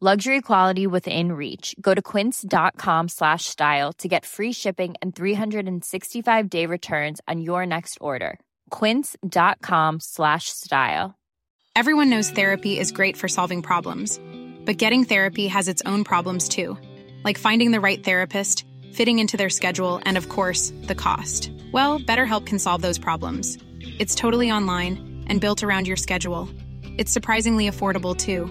Luxury quality within reach. Go to quince.com slash style to get free shipping and 365 day returns on your next order. Quince.com slash style. Everyone knows therapy is great for solving problems, but getting therapy has its own problems too, like finding the right therapist, fitting into their schedule, and of course, the cost. Well, BetterHelp can solve those problems. It's totally online and built around your schedule. It's surprisingly affordable too.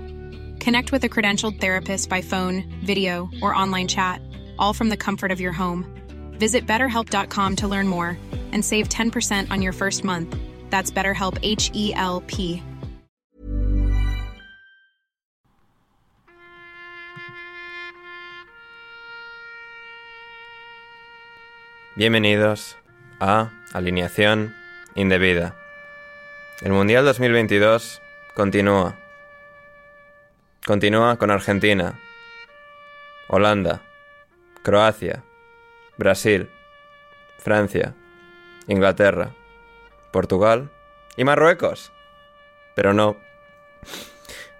Connect with a credentialed therapist by phone, video, or online chat, all from the comfort of your home. Visit betterhelp.com to learn more and save 10% on your first month. That's BetterHelp H E L P. Bienvenidos a Alineación Indebida. El Mundial 2022 continúa. Continúa con Argentina, Holanda, Croacia, Brasil, Francia, Inglaterra, Portugal y Marruecos. Pero no,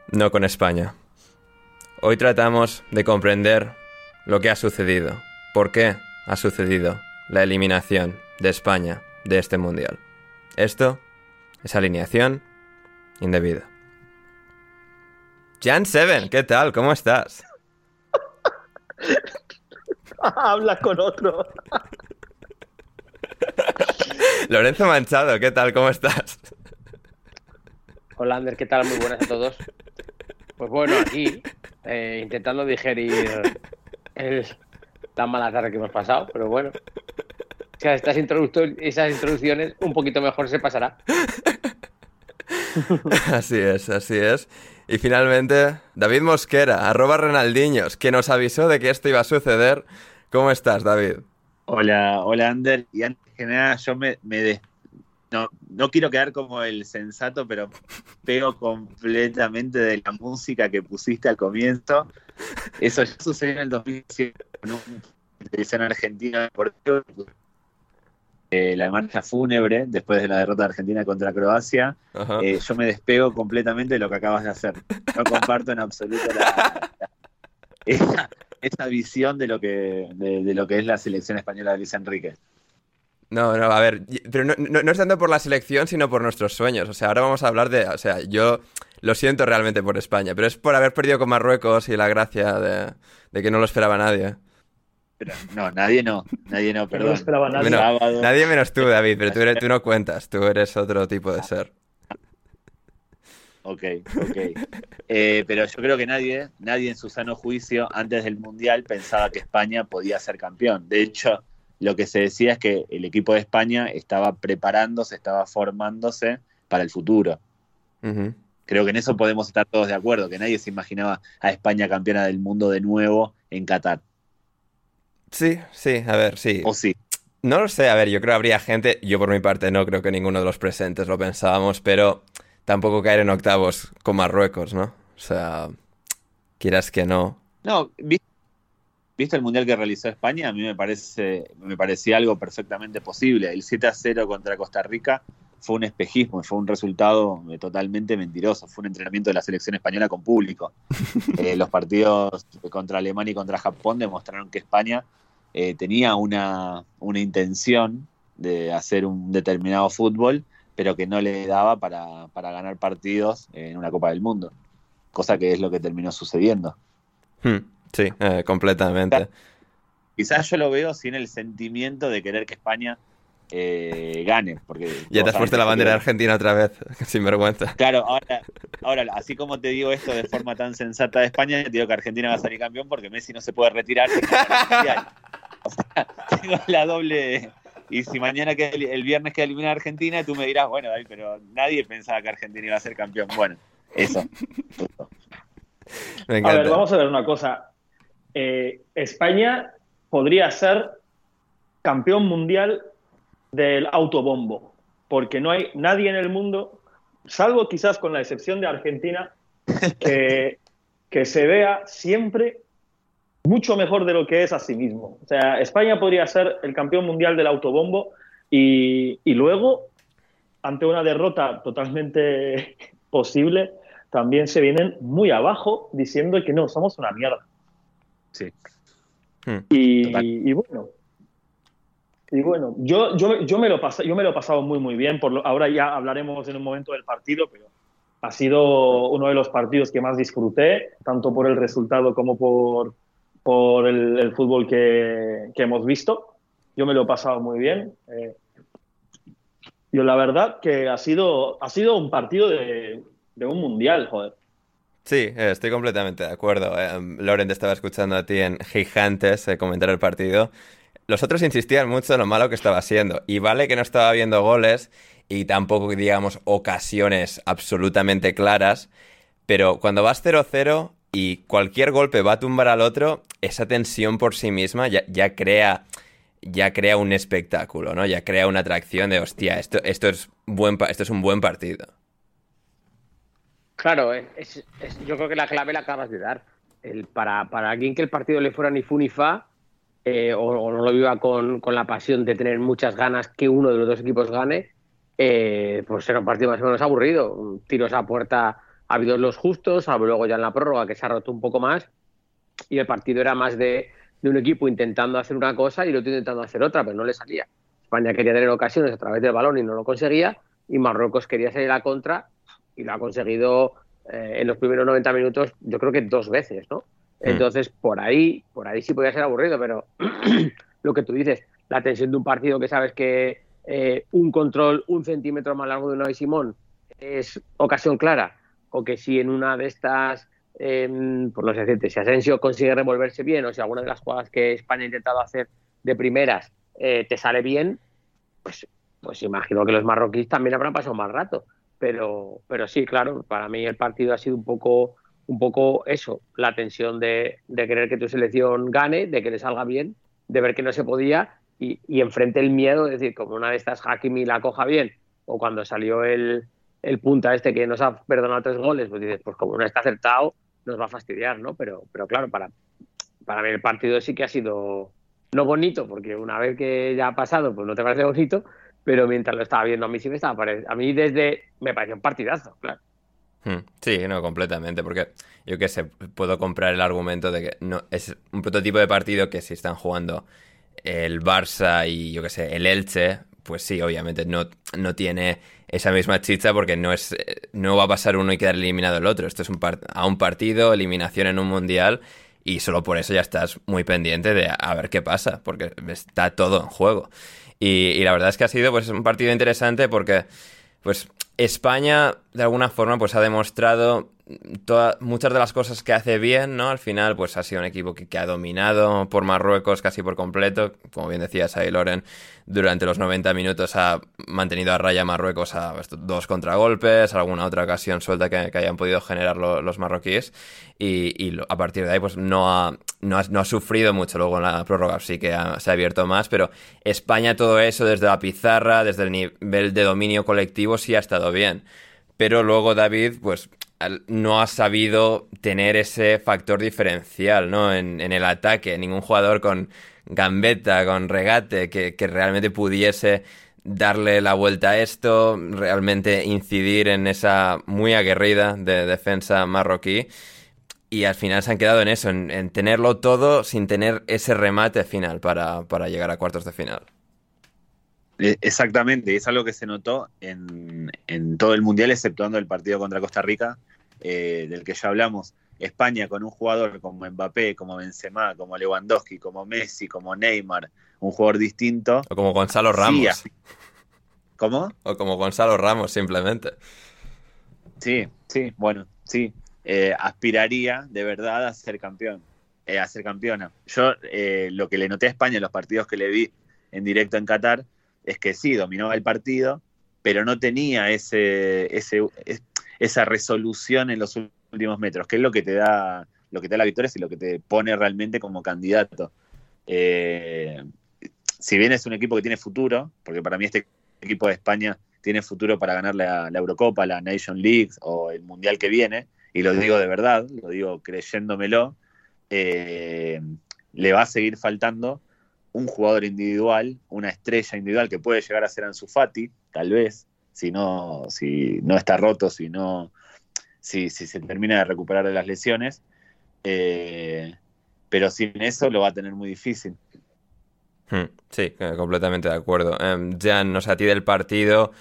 no con España. Hoy tratamos de comprender lo que ha sucedido, por qué ha sucedido la eliminación de España de este mundial. Esto es alineación indebida. Jan Seven, ¿qué tal? ¿Cómo estás? Habla con otro. Lorenzo Manchado, ¿qué tal? ¿Cómo estás? Hola, Ander, ¿qué tal? Muy buenas a todos. Pues bueno, aquí, eh, intentando digerir el, la mala tarde que hemos pasado, pero bueno. O sea, estas esas introducciones un poquito mejor se pasará. Así es, así es. Y finalmente, David Mosquera, arroba Renaldiños, que nos avisó de que esto iba a suceder. ¿Cómo estás, David? Hola, hola, Ander. Y antes que nada, yo me, me no, no quiero quedar como el sensato, pero pego completamente de la música que pusiste al comienzo. Eso ya sucedió en el 2007 con una televisión argentina por eh, la marcha fúnebre después de la derrota de Argentina contra Croacia. Eh, yo me despego completamente de lo que acabas de hacer. No comparto en absoluto esa, visión de lo que de, lo que es la selección española de Luis Enrique. No, no, a ver, pero no, no, es tanto por la selección, sino por nuestros sueños. O sea, ahora vamos a hablar de, o sea, yo lo siento realmente por España, pero es por haber perdido con Marruecos y la gracia de, de que no lo esperaba nadie no, nadie no, nadie no, perdón. nadie. menos tú, David, pero tú, eres, tú no cuentas, tú eres otro tipo de ser. Ok, ok. Eh, pero yo creo que nadie, nadie en su sano juicio antes del Mundial pensaba que España podía ser campeón. De hecho, lo que se decía es que el equipo de España estaba preparándose, estaba formándose para el futuro. Creo que en eso podemos estar todos de acuerdo, que nadie se imaginaba a España campeona del mundo de nuevo en Qatar. Sí, sí, a ver, sí. O sí. No lo sé, a ver, yo creo que habría gente, yo por mi parte no creo que ninguno de los presentes lo pensábamos, pero tampoco caer en octavos con Marruecos, ¿no? O sea, quieras que no. No, ¿viste el mundial que realizó España? A mí me parece, me parecía algo perfectamente posible. El 7 a 0 contra Costa Rica fue un espejismo, fue un resultado totalmente mentiroso. Fue un entrenamiento de la selección española con público. Eh, los partidos contra Alemania y contra Japón demostraron que España eh, tenía una, una, intención de hacer un determinado fútbol, pero que no le daba para, para ganar partidos en una Copa del Mundo. Cosa que es lo que terminó sucediendo. Hmm, sí, eh, completamente. quizás yo lo veo sin el sentimiento de querer que España eh, gane. Porque ya te has puesto la bandera de Argentina otra vez, sin vergüenza. Claro, ahora, ahora, así como te digo esto de forma tan sensata de España, te digo que Argentina va a salir campeón porque Messi no se puede retirar. O sea, tengo la doble. Y si mañana que el, viernes queda eliminada Argentina, tú me dirás, bueno, David, pero nadie pensaba que Argentina iba a ser campeón. Bueno, eso. a ver, vamos a ver una cosa. Eh, España podría ser campeón mundial del autobombo, porque no hay nadie en el mundo, salvo quizás con la excepción de Argentina, que, que se vea siempre mucho mejor de lo que es a sí mismo. O sea, España podría ser el campeón mundial del autobombo y, y luego, ante una derrota totalmente posible, también se vienen muy abajo diciendo que no, somos una mierda. Sí. Hmm. Y, bueno, y bueno, yo, yo, yo, me lo yo me lo he pasado muy, muy bien. Por ahora ya hablaremos en un momento del partido, pero ha sido uno de los partidos que más disfruté, tanto por el resultado como por, por el, fútbol que, hemos visto. Yo me lo he pasado muy bien. Eh, yo la verdad que ha sido, ha sido un partido de, un mundial, joder. Sí, eh, estoy completamente de acuerdo. Eh, Loren, te estaba escuchando a ti en Gigantes comentar el partido. Los otros insistían mucho en lo malo que estaba siendo. Y vale que no estaba viendo goles y tampoco, digamos, ocasiones absolutamente claras. Pero cuando vas 0-0 y cualquier golpe va a tumbar al otro, esa tensión por sí misma ya, crea ya crea un espectáculo, ¿no? Ya crea una atracción de hostia, esto, esto es buen esto es un buen partido. Claro, es, yo creo que la clave la acabas de dar. Para, para alguien que el partido le fuera ni fu ni fa, eh, o, no lo viva con, la pasión de tener muchas ganas que uno de los dos equipos gane, eh, pues será un partido más o menos aburrido. Tiros a puerta ha habido los justos, luego ya en la prórroga que se ha roto un poco más y el partido era más de, un equipo intentando hacer una cosa y el otro intentando hacer otra, pero no le salía. España quería tener ocasiones a través del balón y no lo conseguía y Marruecos quería salir a contra y lo ha conseguido eh, en los primeros 90 minutos yo creo que dos veces, ¿no? Mm. Entonces, por ahí, por ahí sí podía ser aburrido, pero lo que tú dices, la tensión de un partido que sabes que eh, un control un centímetro más largo de y Simón es ocasión clara o que si en una de estas, eh, por no sé decirte, si Asensio consigue revolverse bien o si alguna de las jugadas que España ha intentado hacer de primeras eh, te sale bien, pues, pues imagino que los marroquíes también habrán pasado más rato. Pero, pero sí, claro, para mí el partido ha sido un poco, un poco eso, la tensión de, de querer que tu selección gane, de que le salga bien, de ver que no se podía y, enfrente el miedo, es decir, como una de estas Hakimi la coja bien, o cuando salió el, el punta este que nos ha perdonado tres goles, pues dices, pues como no está acertado, nos va a fastidiar, ¿no? Pero, pero claro, para, para mí el partido sí que ha sido no bonito, porque una vez que ya ha pasado, pues no te parece bonito, pero mientras lo estaba viendo a mí sí me estaba A mí desde me pareció un partidazo, claro. Sí, no, completamente, porque yo qué sé, puedo comprar el argumento de que no es un prototipo de partido que si están jugando el Barça y yo qué sé, el Elche, pues sí, obviamente no, no tiene esa misma chicha porque no es no va a pasar uno y quedar eliminado el otro. Esto es un a un partido, eliminación en un mundial y solo por eso ya estás muy pendiente de a ver qué pasa, porque está todo en juego. Y, y la verdad es que ha sido pues un partido interesante porque pues España de alguna forma pues ha demostrado muchas de las cosas que hace bien, ¿no? Al final, pues ha sido un equipo que, ha dominado por Marruecos casi por completo. Como bien decías ahí, Loren, durante los 90 minutos ha mantenido a raya Marruecos a dos contragolpes, alguna otra ocasión suelta que, hayan podido generar los marroquíes. Y, a partir de ahí, pues no ha, no ha, sufrido mucho luego en la prórroga, sí que se ha abierto más. Pero España, todo eso, desde la pizarra, desde el nivel de dominio colectivo, sí ha estado bien. Pero luego David, pues no ha sabido tener ese factor diferencial, ¿no? En, el ataque. Ningún jugador con gambeta, con regate, que, realmente pudiese darle la vuelta a esto, realmente incidir en esa muy aguerrida de defensa marroquí. Y al final se han quedado en eso, en, tenerlo todo sin tener ese remate final para, para llegar a cuartos de final. Eh, exactamente, es algo que se notó en, todo el Mundial, exceptuando el partido contra Costa Rica, eh, del que ya hablamos. España con un jugador como Mbappé, como Benzema, como Lewandowski, como Messi, como Neymar, un jugador distinto. O como Gonzalo Ramos. ¿Cómo? O como Gonzalo Ramos, simplemente. Sí, sí, bueno, sí. Eh, aspiraría de verdad a ser campeón, eh, a ser campeona. Yo eh, lo que le noté a España en los partidos que le vi en directo en Qatar es que sí, dominaba el partido, pero no tenía ese, esa resolución en los últimos metros, que es lo que te da, lo que te da la victoria y lo que te pone realmente como candidato. si bien es un equipo que tiene futuro, porque para mí este equipo de España tiene futuro para ganar la, Eurocopa, la Nation League o el Mundial que viene, y lo digo de verdad, lo digo creyéndomelo, eh, le va a seguir faltando un jugador individual, una estrella individual que puede llegar a ser Ansu Fati, tal vez, si no, si no está roto, si no, si, si se termina de recuperar de las lesiones. Eh, pero sin eso lo va a tener muy difícil. Hmm, sí, eh, completamente de acuerdo. Em, Jan, no sé, a ti del partido,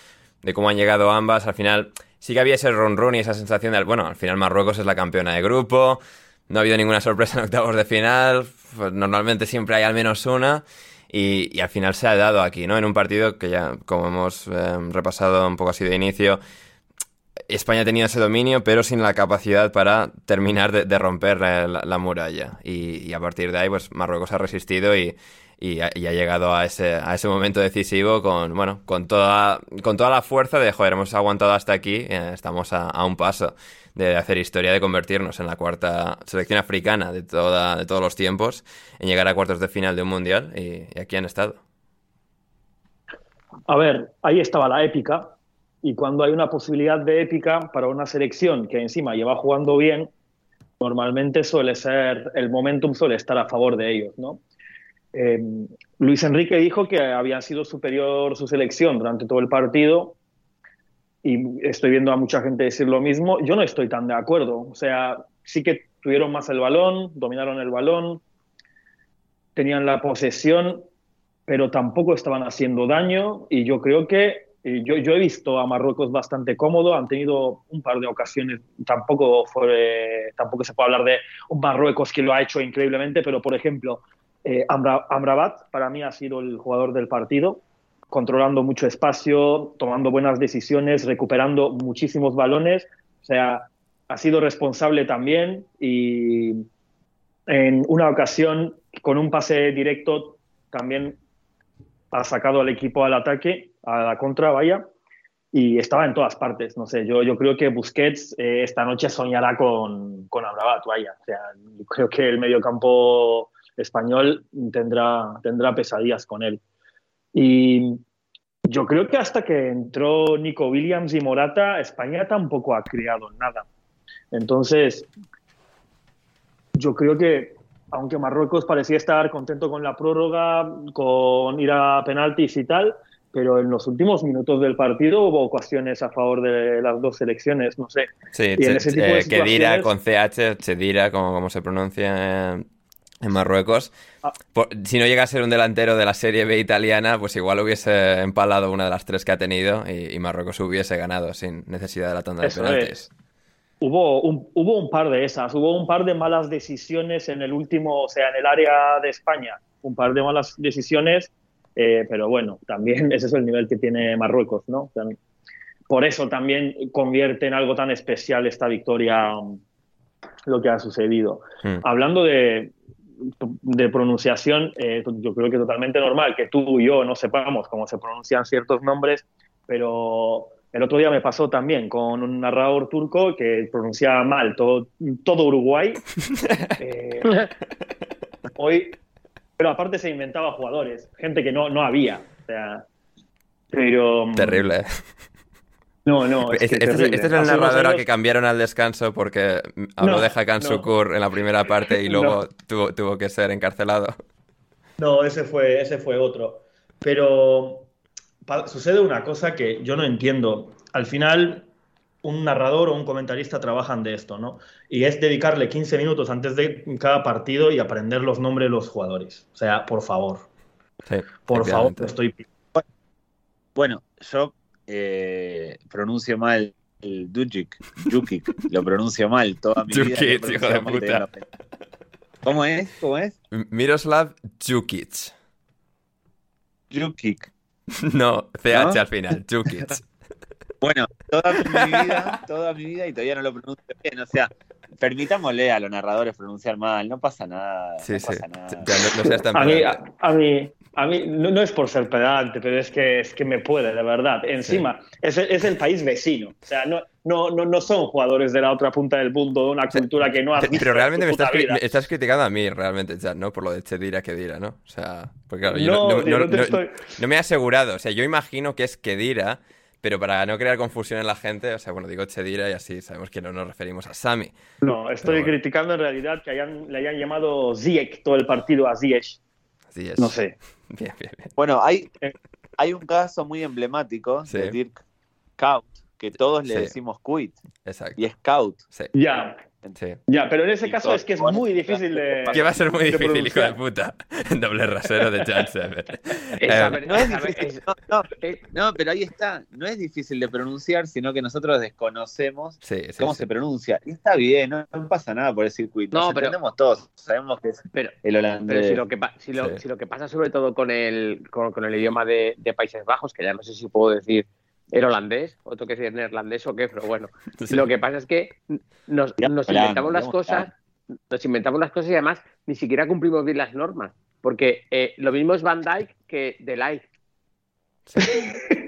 de cómo han llegado ambas, al final sí que había ese run y esa sensación de, bueno, al final Marruecos es la campeona de grupo, no ha habido ninguna sorpresa en octavos de final, pues normalmente siempre hay al menos una. Y, al final se ha dado aquí, ¿no? En un partido que ya, como hemos em, repasado un poco así de inicio, España ha tenido ese dominio, pero sin la capacidad para terminar de, romper la, muralla. Y, y, a partir de ahí, pues Marruecos ha resistido y, y ha, llegado a ese, a ese momento decisivo con, bueno, con toda, con toda la fuerza de, joder, hemos aguantado hasta aquí, eh, estamos a, un paso de hacer historia, de convertirnos en la cuarta selección africana de, toda, de todos los tiempos, en llegar a cuartos de final de un mundial y, aquí han estado. A ver, ahí estaba la épica y cuando hay una posibilidad de épica para una selección que encima lleva jugando bien, normalmente suele ser, el momentum suele estar a favor de ellos, ¿no? Eh, Luis Enrique dijo que había sido superior su selección durante todo el partido y estoy viendo a mucha gente decir lo mismo. Yo no estoy tan de acuerdo. O sea, sí que tuvieron más el balón, dominaron el balón, tenían la posesión, pero tampoco estaban haciendo daño y yo creo que yo, yo, he visto a Marruecos bastante cómodo, han tenido un par de ocasiones, tampoco, fue, tampoco se puede hablar de un Marruecos que lo ha hecho increíblemente, pero por ejemplo, eh, Amrabat para mí ha sido el jugador del partido, controlando mucho espacio, tomando buenas decisiones, recuperando muchísimos balones. O sea, ha sido responsable también y en una ocasión con un pase directo también ha sacado al equipo al ataque, a la contra, vaya, y estaba en todas partes. No sé, yo, yo creo que Busquets eh, esta noche soñará con, con Amrabat, vaya. O sea, creo que el mediocampo español tendrá, tendrá pesadillas con él. Y yo creo que hasta que entró Nico Williams y Morata, España tampoco ha creado nada. Entonces, yo creo que aunque Marruecos parecía estar contento con la prórroga, con ir a penaltis y tal, pero en los últimos minutos del partido hubo ocasiones a favor de las dos selecciones, no sé. Sí, que dirá con CH, Chedira, como, como se pronuncia en Marruecos. Ah. si no llega a ser un delantero de la Serie B italiana, pues igual hubiese empalado una de las tres que ha tenido y, Marruecos hubiese ganado sin necesidad de la tanda de penaltis. Hubo un, hubo un par de esas, hubo un par de malas decisiones en el último, o sea, en el área de España, un par de malas decisiones, eh, pero bueno, también ese es el nivel que tiene Marruecos, ¿no? por eso también convierte en algo tan especial esta victoria lo que ha sucedido. Hmm. Hablando de, de pronunciación, eh, yo creo que totalmente normal que tú y yo no sepamos cómo se pronuncian ciertos nombres, pero el otro día me pasó también con un narrador turco que pronunciaba mal todo, todo Uruguay. Eh, hoy, pero aparte se inventaba jugadores, gente que no, no había. O sea, pero. Terrible. No, no. Es este, este, es el narrador al que cambiaron al descanso porque habló de Hakan Sukur en la primera parte y luego tuvo, tuvo, que ser encarcelado. No, ese fue, ese fue otro. Pero sucede una cosa que yo no entiendo. Al final, un narrador o un comentarista trabajan de esto, ¿no? Y es dedicarle 15 minutos antes de cada partido y aprender los nombres de los jugadores. O sea, por favor. Sí, por favor, estoy. Bueno, yo eh, pronuncio mal el Dujic, Jukic, lo pronuncio mal toda mi vida. Hijo de puta. ¿Cómo es? ¿Cómo es? Miroslav Jukic. Jukic. No, CH ¿No? al final, Jukic. Bueno, toda mi vida, toda mi vida y todavía no lo pronuncio bien. O sea, permitámosle a los narradores pronunciar mal, no pasa nada. Sí, no sí. pasa nada. Ya, no, no seas tan A mí, a, a mí, a mí no, no es por ser pedante, pero es que, es que me puede, de verdad. Encima, es, el- es el país vecino. O sea, no, no, no, no son jugadores de la otra punta del mundo, de una sea, cultura que no has visto Pero realmente en me estás, cri- me estás criticando a mí, realmente, ya, ¿no? Por lo de Chedira que Dira, ¿no? O sea, porque claro, yo tío, no- estoy- no me he asegurado. O sea, yo imagino que es Kedira, pero para no crear confusión en la gente, o sea, bueno, digo Chedira y así sabemos que no nos referimos a Sami. No, estoy bueno. criticando en realidad que hayan, le hayan llamado Ziyech todo el partido a Ziyech. Así es. No sé. Bien, bien, bien. Bueno, hay, hay un caso muy emblemático Sí. de Dirk Kaut, que todos le Sí. decimos quit, Exacto. y es Kaut. Sí, Ya, sí. ya, pero en ese Y caso todo- es que es bueno, muy difícil de. Que va a ser muy de difícil, hijo de pronunciar. puta. Doble rasero de. Es Eh, saber- No es difícil, es- no, no, es- no, pero ahí está. No es difícil de pronunciar, sino que nosotros desconocemos Sí, sí, cómo sí. se pronuncia. Y está bien, no, no pasa nada por decir quit. Nos No, pero- entendemos todos, sabemos que es pero, el holandés. pero si lo que, si lo, Sí. si lo que pasa sobre todo con el, con, con el idioma de, de Países Bajos, que ya no sé si puedo decir el holandés, o tengo que decir neerlandés o qué, pero bueno. Sí. Lo que pasa es que nos, Ya, nos hola, inventamos las ya, cosas, nos inventamos las cosas y además ni siquiera cumplimos bien las normas. Porque eh, lo mismo es Van Dyke que The Light.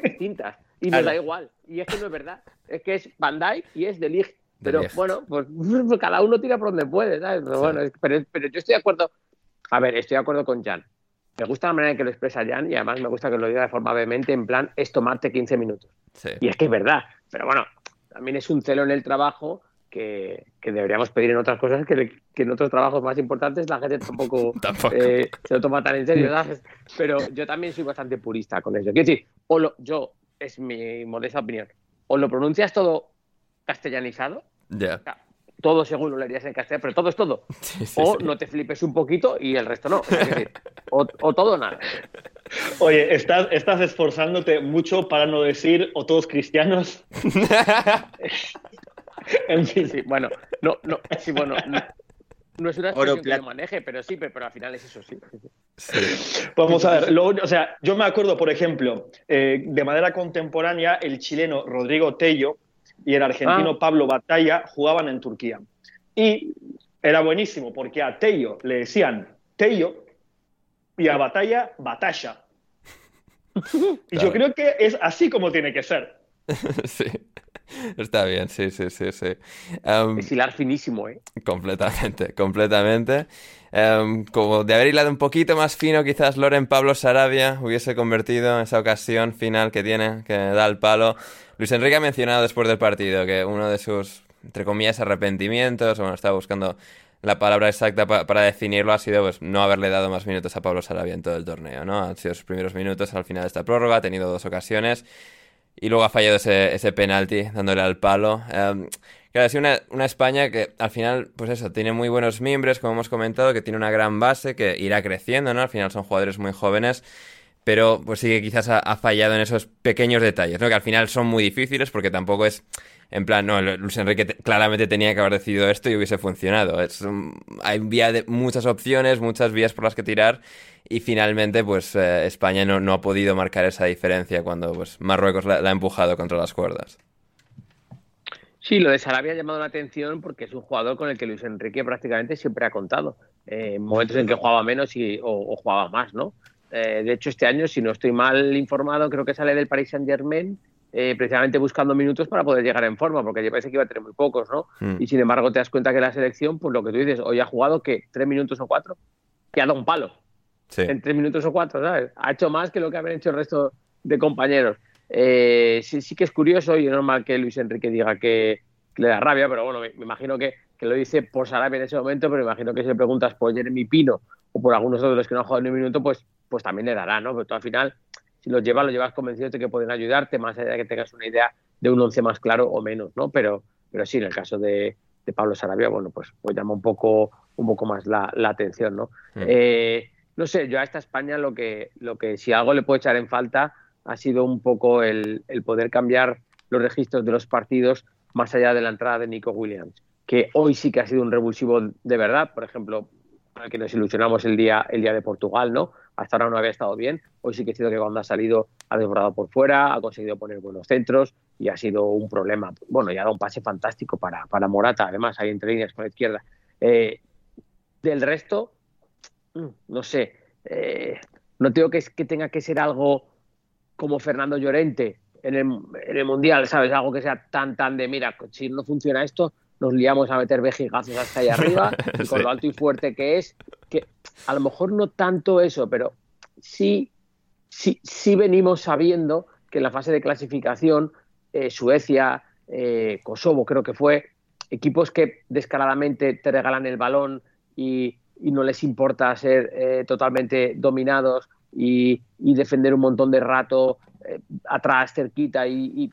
Distintas. Y nos Claro. da igual. Y es que no es verdad. Es que es Van Dyke y es De Ligt. Pero Ligt. bueno, pues cada uno tira por donde puede, ¿sabes? Pero Sí. bueno, es- pero, pero yo estoy de acuerdo. A ver, estoy de acuerdo con Jan. Me gusta la manera en que lo expresa Jan y además me gusta que lo diga de forma vehemente, en plan, es tomarte 15 minutos. Sí. Y es que es verdad. Pero bueno, también es un celo en el trabajo que, que deberíamos pedir en otras cosas que, que en otros trabajos más importantes la gente tampoco, Tampoco. eh, se lo toma tan en serio, ¿sabes? Pero yo también soy bastante purista con eso. Quiero decir, o lo, yo, es mi modesta opinión, o lo pronuncias todo castellanizado, Ya. o sea, todo según lo leerías en castellano, pero todo es todo. Sí, sí, o sí. no te flipes un poquito y el resto no. Es decir, o, o todo o nada. Oye, estás, estás esforzándote mucho para no decir o todos cristianos. en fin, Sí, bueno, no, no, sí, bueno, no, no es una expresión que yo maneje, pero sí, pero, pero al final es eso, sí. Vamos a ver, lo o sea, yo me acuerdo, por ejemplo, eh, de manera contemporánea, el chileno Rodrigo Tello y el argentino Ah. Pablo Batalla jugaban en Turquía. Y era buenísimo porque a Tello le decían Tello y a Batalla Batalla. Y Claro. yo creo que es así como tiene que ser. Sí. Está bien, sí, sí, sí, sí. Em, Es hilar finísimo, ¿eh? completamente, completamente. Em, como de haber hilado un poquito más fino, quizás Loren Pablo Sarabia hubiese convertido esa ocasión final que tiene, que da el palo. Luis Enrique ha mencionado después del partido que uno de sus, entre comillas, arrepentimientos, bueno, estaba buscando la palabra exacta pa- para definirlo, ha sido pues no haberle dado más minutos a Pablo Sarabia en todo el torneo, ¿no? Han sido sus primeros minutos al final de esta prórroga, ha tenido dos ocasiones. Y luego ha fallado ese, ese penalti dándole al palo. Em, claro, ha sido una, una España que al final, pues eso, tiene muy buenos miembros, como hemos comentado, que tiene una gran base, que irá creciendo, ¿no? Al final son jugadores muy jóvenes, pero pues sí que quizás ha, ha fallado en esos pequeños detalles, ¿no? Que al final son muy difíciles porque tampoco es, en plan, no, Luis Enrique te- claramente tenía que haber decidido esto y hubiese funcionado. Hay vía de muchas opciones, muchas vías por las que tirar y finalmente pues eh, España no, no ha podido marcar esa diferencia cuando pues Marruecos la, ha empujado contra las cuerdas. Sí, lo de Sarabia ha llamado la atención porque es un jugador con el que Luis Enrique prácticamente siempre ha contado. Eh, en momentos en que jugaba menos y, o, o jugaba más, ¿no? Eh, de hecho, este año, si no estoy mal informado, creo que sale del Paris Saint Germain eh, precisamente buscando minutos para poder llegar en forma, porque yo pensé que iba a tener muy pocos, ¿no? Mm. Y sin embargo, te das cuenta que la selección, pues lo que tú dices, hoy ha jugado que tres minutos o cuatro, que ha dado un palo Sí, en tres minutos o cuatro, ¿sabes? Ha hecho más que lo que habían hecho el resto de compañeros. Eh, sí, sí que es curioso y es normal que Luis Enrique diga que, que le da rabia, pero bueno, me, me imagino que, que lo dice por Sarabia en ese momento, pero me imagino que si le preguntas por Jeremy Pino o por algunos otros que no han jugado ni un minuto, pues, pues también le dará, ¿no? Pero tú al final, si los llevas, los llevas convencidos de que pueden ayudarte, más allá de que tengas una idea de un once más claro o menos, ¿no? Pero, pero sí, en el caso de, de Pablo Sarabia, bueno, pues, pues llama un poco, un poco más la, la atención, ¿no? Mm. Eh, no sé, yo a esta España lo que, lo que si algo le puedo echar en falta ha sido un poco el, el poder cambiar los registros de los partidos más allá de la entrada de Nico Williams, que hoy sí que ha sido un revulsivo de verdad, por ejemplo, al que nos ilusionamos el día, el día de Portugal, ¿no? Hasta ahora no había estado bien, hoy sí que ha sido que cuando ha salido ha desbordado por fuera, ha conseguido poner buenos centros y ha sido un problema. Bueno, y ha dado un pase fantástico para, para Morata, además, ahí entre líneas con la izquierda. Eh, del resto, mm, no sé, eh, no tengo que, que tenga que ser algo como Fernando Llorente en el, en el Mundial, ¿sabes? Algo que sea tan, tan de, mira, si no funciona esto, nos liamos a meter vejigazos hasta ahí arriba, y con Sí. lo alto y fuerte que es, que a lo mejor no tanto eso, pero sí, sí, sí venimos sabiendo que en la fase de clasificación, eh, Suecia, eh, Kosovo creo que fue, equipos que descaradamente te regalan el balón y, y no les importa ser eh, totalmente dominados y, defender un montón de rato atrás, cerquita y, y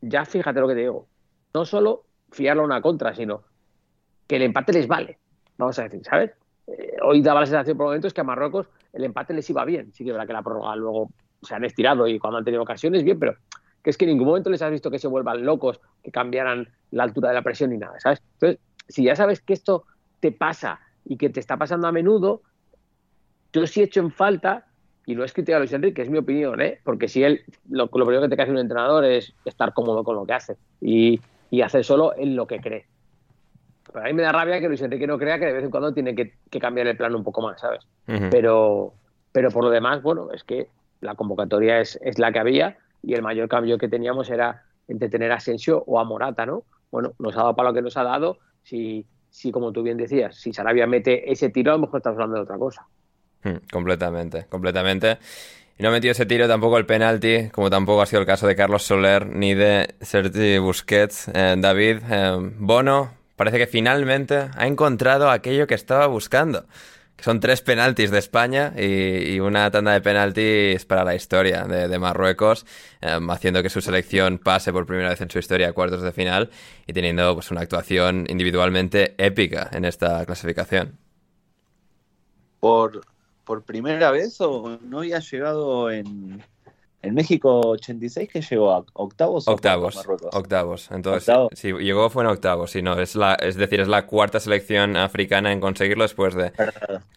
ya fíjate lo que te digo, no solo fiarlo a una contra, sino que el empate les vale, vamos a decir, ¿sabes? Eh, hoy daba la sensación por momentos que a Marruecos el empate les iba bien, sí que verdad que la prórroga luego se han estirado y cuando han tenido ocasiones bien, pero que es que en ningún momento les has visto que se vuelvan locos, que cambiaran la altura de la presión ni nada, ¿sabes? Entonces, si ya sabes que esto te pasa y que te está pasando a menudo, yo sí he hecho en falta, y lo he escrito a Luis Enrique, es mi opinión, ¿eh? porque si él, lo, lo primero que te que hace un entrenador es estar cómodo con lo que hace y, y hacer solo en lo que cree. Pero a mí me da rabia que Luis Enrique no crea que de vez en cuando tiene que, que cambiar el plan un poco más, ¿sabes? Ujú. Pero, pero por lo demás, bueno, es que la convocatoria es, es la que había y el mayor cambio que teníamos era entre tener a Asensio o a Morata, ¿no? Bueno, nos ha dado para lo que nos ha dado. Si, si como tú bien decías, si Sarabia mete ese tiro, a lo mejor estamos hablando de otra cosa. Mm, Completamente, completamente. Y no ha metido ese tiro tampoco el penalti, como tampoco ha sido el caso de Carlos Soler ni de Sergi Busquets. Eh, David, eh, Bono parece que finalmente ha encontrado aquello que estaba buscando. Son tres penaltis de España y, una tanda de penaltis para la historia de, Marruecos, eh, haciendo que su selección pase por primera vez en su historia a cuartos de final y teniendo pues, una actuación individualmente épica en esta clasificación. por, por primera vez o no había llegado en, en México 86 que llegó a octavos o Octavos, Marruecos? octavos. Entonces, ¿Octavos? sí, llegó fue en octavos, sí, no, es la, es decir, es la cuarta selección africana en conseguirlo después de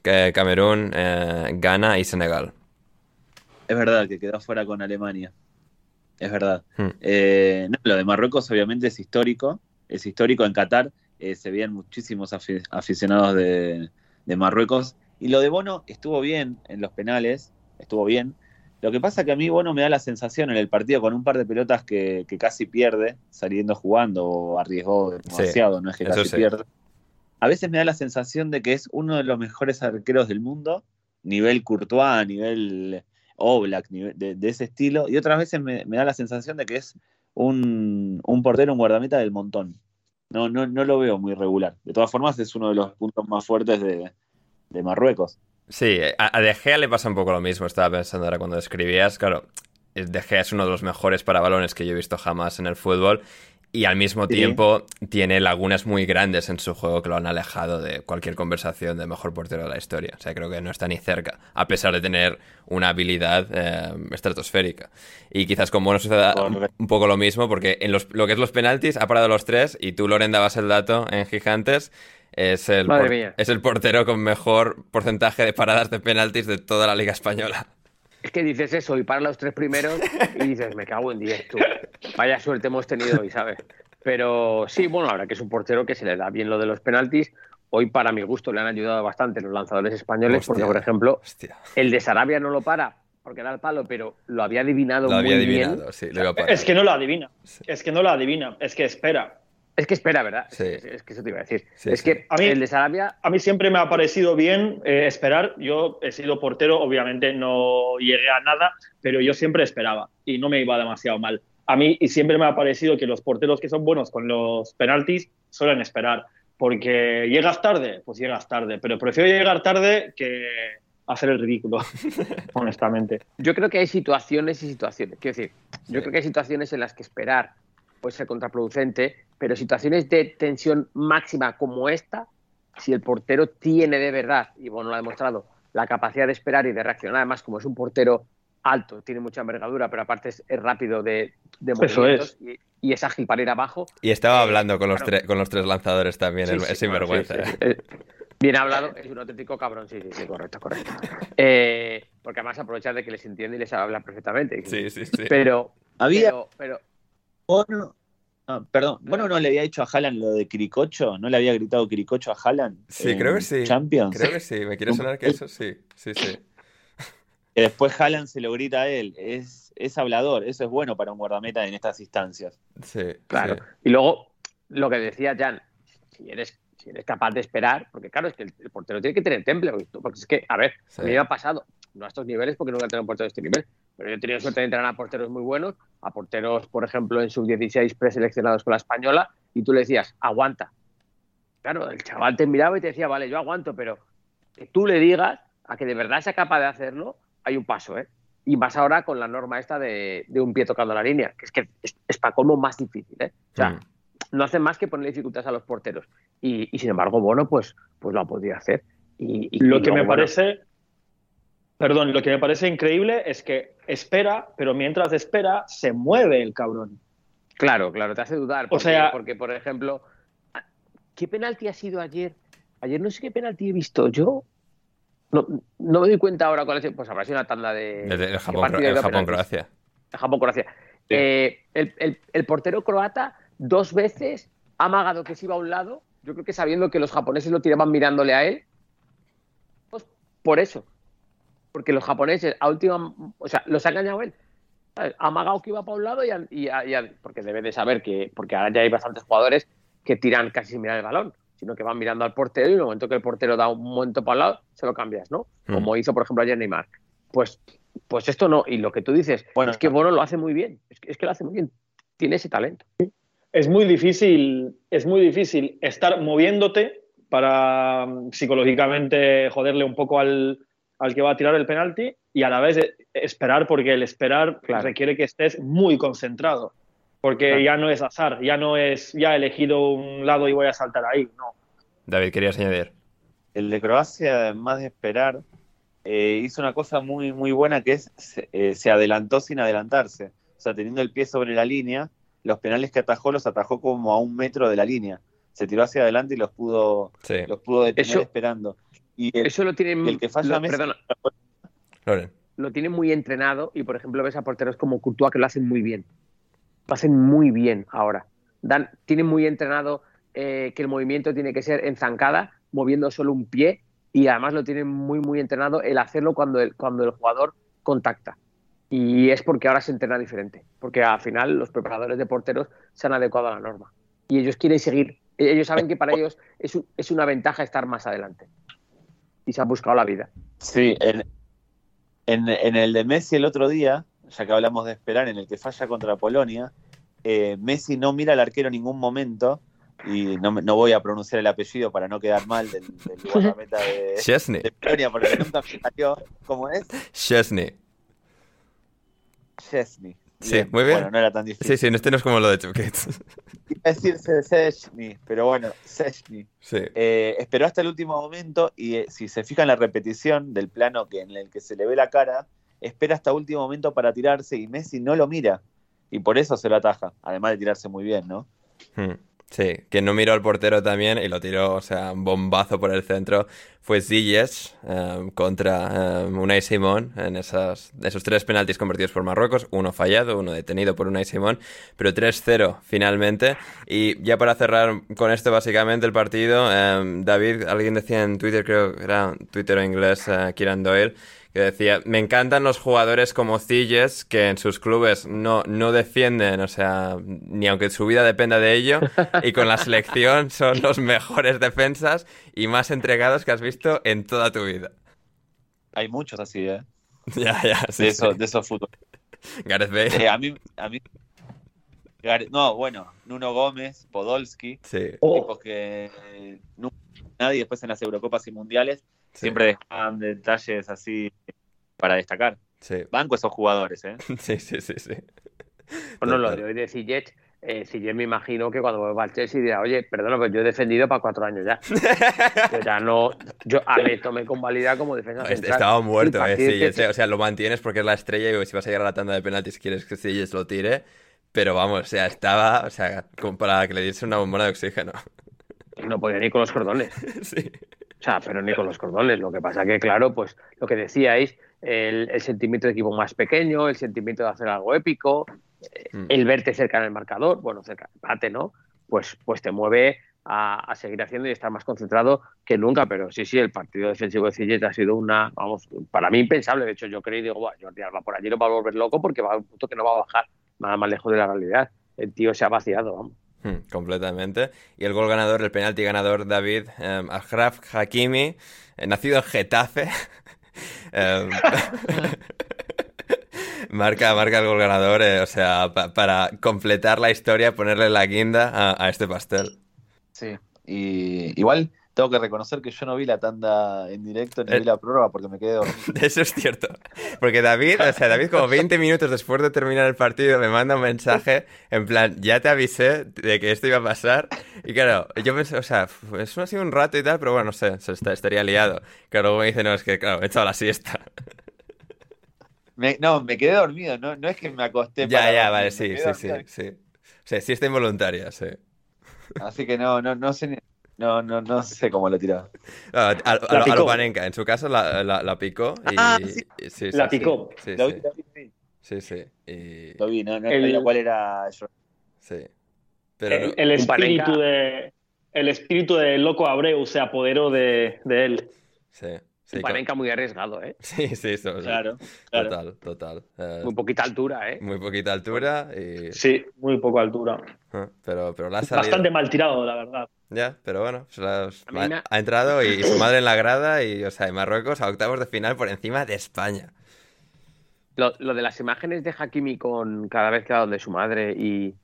que Camerún, eh, Ghana y Senegal. Es verdad que quedó fuera con Alemania. Es verdad. Hmm. Eh, no, lo de Marruecos obviamente es histórico. Es histórico en Qatar. eh, se veían muchísimos afi- aficionados de, de Marruecos. Y lo de Bono estuvo bien en los penales. Estuvo bien. Lo que pasa que a mí Bono me da la sensación en el partido con un par de pelotas que, que casi pierde saliendo jugando o arriesgó demasiado, no es que casi sí. pierde. A veces me da la sensación de que es uno de los mejores arqueros del mundo, nivel Courtois, nivel Oblak, nivel de, de ese estilo, y otras veces me, me da la sensación de que es un, un portero, un guardameta del montón. No, no, no lo veo muy regular. De todas formas, es uno de los puntos más fuertes de, de Marruecos. Sí, a, a De Gea le pasa un poco lo mismo, estaba pensando ahora cuando escribías, claro, De Gea es uno de los mejores para balones que yo he visto jamás en el fútbol y al mismo Sí. tiempo tiene lagunas muy grandes en su juego que lo han alejado de cualquier conversación de mejor portero de la historia. O sea, creo que no está ni cerca, a pesar de tener una habilidad eh, estratosférica. Y quizás con Bono suceda un poco lo mismo, porque en los, lo que es los penaltis ha parado los tres y tú, Loren, dabas el dato en Gigantes. Es el, Madre por- mía. es el portero con mejor porcentaje de paradas de penaltis de toda la Liga Española. Es que dices eso y para los tres primeros y dices, me cago en 10, tú. Vaya suerte hemos tenido hoy, ¿sabes? Pero sí, bueno, ahora que es un portero que se le da bien lo de los penaltis. Hoy, para mi gusto, le han ayudado bastante los lanzadores españoles, Hostia. porque, por ejemplo, Hostia. el de Sarabia no lo para porque da el palo, pero lo había adivinado Lo muy había bien. adivinado, sí, lo iba a parar. Es que no lo adivina. Es que no lo adivina. Es que espera. Es que espera, ¿verdad? Sí. Es, es que eso te iba a decir. Sí, es sí. que A mí- el de Sarabia, A mí siempre me ha parecido bien eh, esperar. Yo he sido portero, obviamente no llegué a nada, pero yo siempre esperaba y no me iba demasiado mal. A mí y siempre me ha parecido que los porteros que son buenos con los penaltis suelen esperar, porque llegas tarde, pues llegas tarde, pero prefiero llegar tarde que hacer el ridículo, honestamente. yo creo que hay situaciones y situaciones. Quiero decir, yo creo que hay situaciones en las que esperar puede ser contraproducente, pero situaciones de tensión máxima como esta, si el portero tiene de verdad, y bueno, lo ha demostrado, la capacidad de esperar y de reaccionar, además como es un portero alto, tiene mucha envergadura, pero aparte es, es rápido de, de Eso movimientos y, y es ágil para ir abajo. Y estaba Eh, hablando con los, tre- con los tres lanzadores también, Sí, el, sí, es sinvergüenza. bueno, sí, sí. Eh, Bien hablado, es un auténtico cabrón, sí, sí, sí, correcto, correcto. Eh, porque además aprovechar de que les entiende y les habla perfectamente. Sí, sí, sí. Pero, Había pero, pero Bono. ah, perdón, Bono no le había hecho a Haaland lo de Quiricocho, no le había gritado Quiricocho a Haaland. Sí, creo que sí. Champions. Creo que sí, me quiere sonar que eso sí. Sí, sí. Que después Haaland se lo grita a él. Es, es hablador, eso es bueno para un guardameta en estas instancias. Sí, Claro. sí. Y luego, lo que decía Jan, si eres, si eres capaz de esperar, porque claro, es que el, el portero tiene que tener temple, porque, porque es que, a ver, Sí. a mí me ha pasado, no a estos niveles, porque nunca he tenido un portero de este nivel, pero yo he tenido suerte de entrenar a porteros muy buenos, a porteros, por ejemplo, en sub-16 preseleccionados con la española, y tú le decías, aguanta. Claro, el chaval te miraba y te decía, vale, yo aguanto, pero que tú le digas a que de verdad sea capaz de hacerlo, hay un paso, ¿eh? Y más ahora con la norma esta de, de un pie tocando la línea, que es que es, es para colmo más difícil, ¿eh? O sea, Mm. no hacen más que poner dificultades a los porteros. Y, y sin embargo, Bono, pues, pues lo ha podido hacer. Y, y- Lo y que me bueno, parece, perdón, lo que me parece increíble es que espera, pero mientras espera, se mueve el cabrón. Claro, claro, te hace dudar. Porque, sea- porque, por ejemplo, ¿qué penalti ha sido ayer? Ayer no sé qué penalti he visto yo. No, no me doy cuenta ahora cuál es. Pues habrá sido una tanda de. El, de- el ¿qué Japón, el de Japón? Croacia. Japón-Croacia. Eh, el, el- el portero croata dos veces ha amagado que se iba a un lado, yo creo que sabiendo que los japoneses lo tiraban mirándole a él. Pues por eso. Porque los japoneses a última. O sea, los ha engañado él. Ha amagado que iba para un lado y, porque debe de saber que. Porque ahora ya hay bastantes jugadores que tiran casi sin mirar el balón, sino que van mirando al portero y en el momento que el portero da un momento para un lado, se lo cambias, ¿no? Mm. Como hizo, por ejemplo, ayer Neymar. Pues, pues esto no. Y lo que tú dices, Bueno, es que Bono lo hace muy bien. Es que, es que lo hace muy bien. Tiene ese talento. Es muy difícil, es muy difícil estar moviéndote para mm, psicológicamente joderle un poco al, al que va a tirar el penalti y a la vez eh, esperar, porque el esperar Claro. requiere que estés muy concentrado. Porque Claro. ya no es azar, ya no es, ya he elegido un lado y voy a saltar ahí. No. David, querías añadir. El de Croacia, además de esperar, eh, hizo una cosa muy, muy buena que es se, eh, se adelantó sin adelantarse. O sea, teniendo el pie sobre la línea, los penales que atajó los atajó como a un metro de la línea. Se tiró hacia adelante y los pudo, Sí, los pudo detener Eso- esperando. Y el, Eso lo tienen. el que falla lo- Messi- perdona, Loren. lo tienen muy entrenado y, por ejemplo, ves a porteros como Courtois que lo hacen muy bien. Lo hacen muy bien ahora. Dan, tienen muy entrenado eh, que el movimiento tiene que ser en zancada, moviendo solo un pie y además lo tienen muy, muy entrenado el hacerlo cuando el, cuando el jugador contacta. Y es porque ahora se entrena diferente, porque al final los preparadores de porteros se han adecuado a la norma y ellos quieren seguir. Ellos saben que para ellos es, un- es una ventaja estar más adelante y se han buscado la vida. Sí, en, en, en el de Messi el otro día, ya que hablamos de esperar, en el que falla contra Polonia, eh, Messi no mira al arquero en ningún momento, y no, no voy a pronunciar el apellido para no quedar mal del, del guardameta de, de Polonia, porque nunca me salió. ¿Cómo es? Chesney. Chesney. Sí, muy bien. Bueno, no era tan difícil. Sí, sí, este no es como lo de Chuket. Iba a decir Chesney, pero bueno, Chesney. Sí. Eh, esperó hasta el último momento y eh, si se fijan la repetición del plano que, en el que se le ve la cara, espera hasta último momento para tirarse y Messi no lo mira. Y por eso se lo ataja, además de tirarse muy bien, ¿no? Hmm. Sí, quien no miró al portero también y lo tiró, o sea, un bombazo por el centro fue Ziyech eh, contra eh, Unai Simón en esas, esos tres penaltis convertidos por Marruecos, uno fallado, uno detenido por Unai Simón, pero 3-0 finalmente. Y ya para cerrar con esto básicamente el partido, eh, David, alguien decía en Twitter, creo que era Twitter o inglés, eh, Kieran Doyle, que decía, me encantan los jugadores como Ziyech que en sus clubes no, no defienden, o sea, ni aunque su vida dependa de ello, y con la selección son los mejores defensas y más entregados que has visto en toda tu vida. Hay muchos así, ¿eh? Ya, ya, sí, de, esos, sí. de esos fútbol. Gareth Bale. Eh, a mí, a mí. No, bueno, Nuno Gómez, Podolski, Sí, Oh, tipos que eh, nunca nadie después en las Eurocopas y Mundiales siempre dejaban detalles así para destacar. sí, Banco esos jugadores, ¿eh? sí, sí, sí, sí. Bueno, lo Total. de hoy de Ziyech eh, si yo me imagino que cuando vuelva al Chelsea dirá, oye, perdona, pero yo he defendido para cuatro años ya. yo ya no, yo a mí esto me convalida como defensa No, central. Estaba muerto, eh, o sea, lo mantienes porque es la estrella y si vas a llegar a la tanda de penaltis quieres que Silles lo tire, pero vamos, o sea, estaba, o sea, como para que le diese una bombona de oxígeno. no podía ni con los cordones. Sí. O sea, pero ni con los cordones. Lo que pasa que, claro, pues lo que decíais, el, el sentimiento de equipo más pequeño, el sentimiento de hacer algo épico, Mm. el verte cerca en el marcador, bueno, cerca del empate, ¿no? Pues, pues te mueve a, a seguir haciendo y estar más concentrado que nunca. Pero sí, sí, el partido defensivo de Cillet ha sido una, vamos, para mí impensable. De hecho, yo creí, digo, "Buah, Jordi Alba por allí no va a volver loco porque va a un punto que no va a bajar nada más lejos de la realidad. El tío se ha vaciado, vamos. Completamente. Y el gol ganador, el penalti ganador, David eh, Achraf Hakimi, eh, nacido en Getafe. eh, marca, marca el gol ganador, eh, o sea, pa- para completar la historia, ponerle la guinda a, a este pastel. Sí. Y igual tengo que reconocer que yo no vi la tanda en directo ni Eh. vi la prórroga porque me quedé dormido. Eso es cierto. Porque David, o sea, David como 20 minutos después de terminar el partido me manda un mensaje en plan, ya te avisé de que esto iba a pasar. Y claro, yo pensé, o sea, eso ha sido un rato y tal, pero bueno, no sé, se está- estaría liado. Claro, luego me dice, no, es que claro, he echado la siesta. Me- no, me quedé dormido, no, no es que me acosté Ya, para ya, dormir, vale, sí, sí, sí, sí. O sea, siesta involuntaria, sí. Así que no, no, no sé no, no, no sé cómo lo. Ah, a, a- a picó. lo Panenka, en su caso la, la- la picó y... Ah, sí. y- sí, sí, La sí. picó. Sí, Lo sí, vi, lo vi, sí. sí, sí. Y... Lo vi, no, no El- sabía cuál era yo. Sí. Pero el, no- el espíritu de el espíritu de loco Abreu se apoderó de, de él. Sí, sí, Panenka muy arriesgado, ¿eh? sí, sí, eso, sí. Claro, claro. Total, total. Eh, Muy poquita altura, ¿eh? muy poquita altura y... Sí, muy poca altura. Ah, Pero, pero la ha salido. Bastante mal tirado, la verdad. Ya, pero bueno, ha, me ha- ha entrado y, y su madre en la grada y, o sea, y Marruecos a octavos de final por encima de España. Lo, lo de las imágenes de Hakimi con cada vez que va donde su madre y,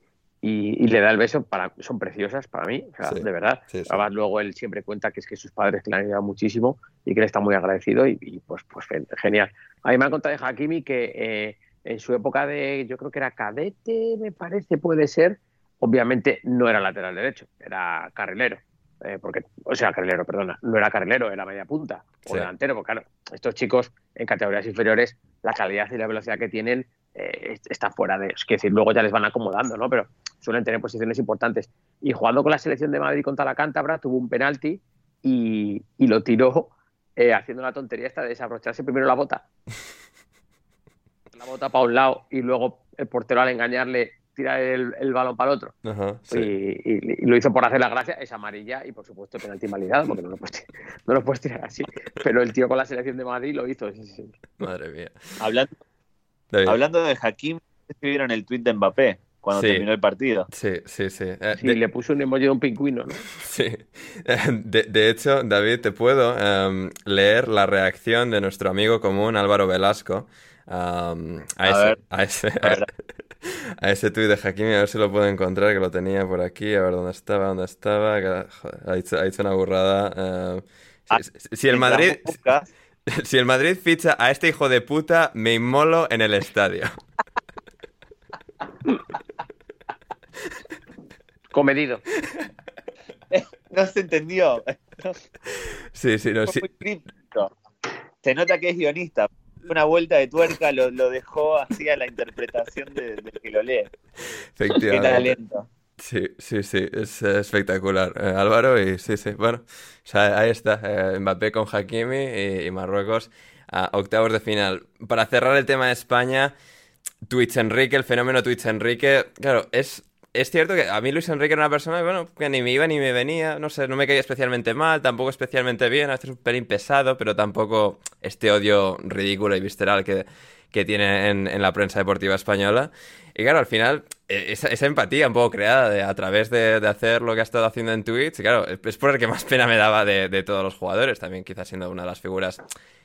y- y le da el beso para, son preciosas para mí, o sea, Sí, de verdad. sí, sí. Además, luego él siempre cuenta que es que sus padres le han ayudado muchísimo y que él está muy agradecido y, y, pues, pues gen- genial. A mí me han contado de Hakimi que eh, en su época de, yo creo que era cadete, me parece, puede ser, obviamente no era lateral derecho, era carrilero. eh, porque, o sea, carrilero, perdona, no era carrilero, era media punta o delantero, porque claro, estos chicos en categorías inferiores, la calidad y la velocidad que tienen eh, está fuera de, es decir, luego ya les van acomodando, ¿no? Pero suelen tener posiciones importantes. Y jugando con la selección de Madrid contra la Cántabra, tuvo un penalti y, y lo tiró eh, haciendo la tontería esta de desabrocharse primero la bota. La bota para un lado y luego el portero al engañarle tira el, el balón para el otro. Ajá, sí. Y, y- y lo hizo por hacer la gracia, es amarilla y por supuesto penalti invalidado, porque no lo puedes, tirar- no lo puedes tirar así. Pero el tío con la selección de Madrid lo hizo. sí, sí. Madre mía. Hablando. Hablando de Hakim, vieron el tweet de Mbappé cuando Sí. terminó el partido. Sí, sí, sí. Eh, Sí, de- le puso un emoji de un pingüino, ¿no? Sí. De, de hecho, David, te puedo em, leer la reacción de nuestro amigo común Álvaro Velasco am, a, A ese, ver. a ese, A ver. a ese tuit de Hakimi, a ver si lo puedo encontrar, que lo tenía por aquí, a ver dónde estaba, dónde estaba. que- joder, ha, dicho, ha dicho una burrada. em, Ah, si, el Madrid, buscas, si el Madrid ficha a este hijo de puta, me inmolo en el estadio. Comedido. No se entendió. Sí, sí, no, sí. muy críptico. Se nota que es guionista. Una vuelta de tuerca lo, lo dejó así a la interpretación de- del que lo lee. Qué Efectivamente. talento. Sí, sí, sí, es espectacular. Eh, Álvaro, y sí, sí, bueno, o sea, ahí está, eh, Mbappé con Hakimi y, Marruecos a octavos de final. Para cerrar el tema de España, Twitch Enrique, el fenómeno Twitch Enrique, claro, es, es cierto que a mí Luis Enrique era una persona, bueno, que ni me iba ni me venía, no sé, no me caía especialmente mal, tampoco especialmente bien, a veces un pelín pesado, pero tampoco este odio ridículo y visceral que, que tiene en, en la prensa deportiva española. Y claro, al final, esa, esa empatía un poco creada de- a través de, hacer lo que ha estado haciendo en Twitch, claro, es por el que más pena me daba de, todos los jugadores, también quizás siendo una de las figuras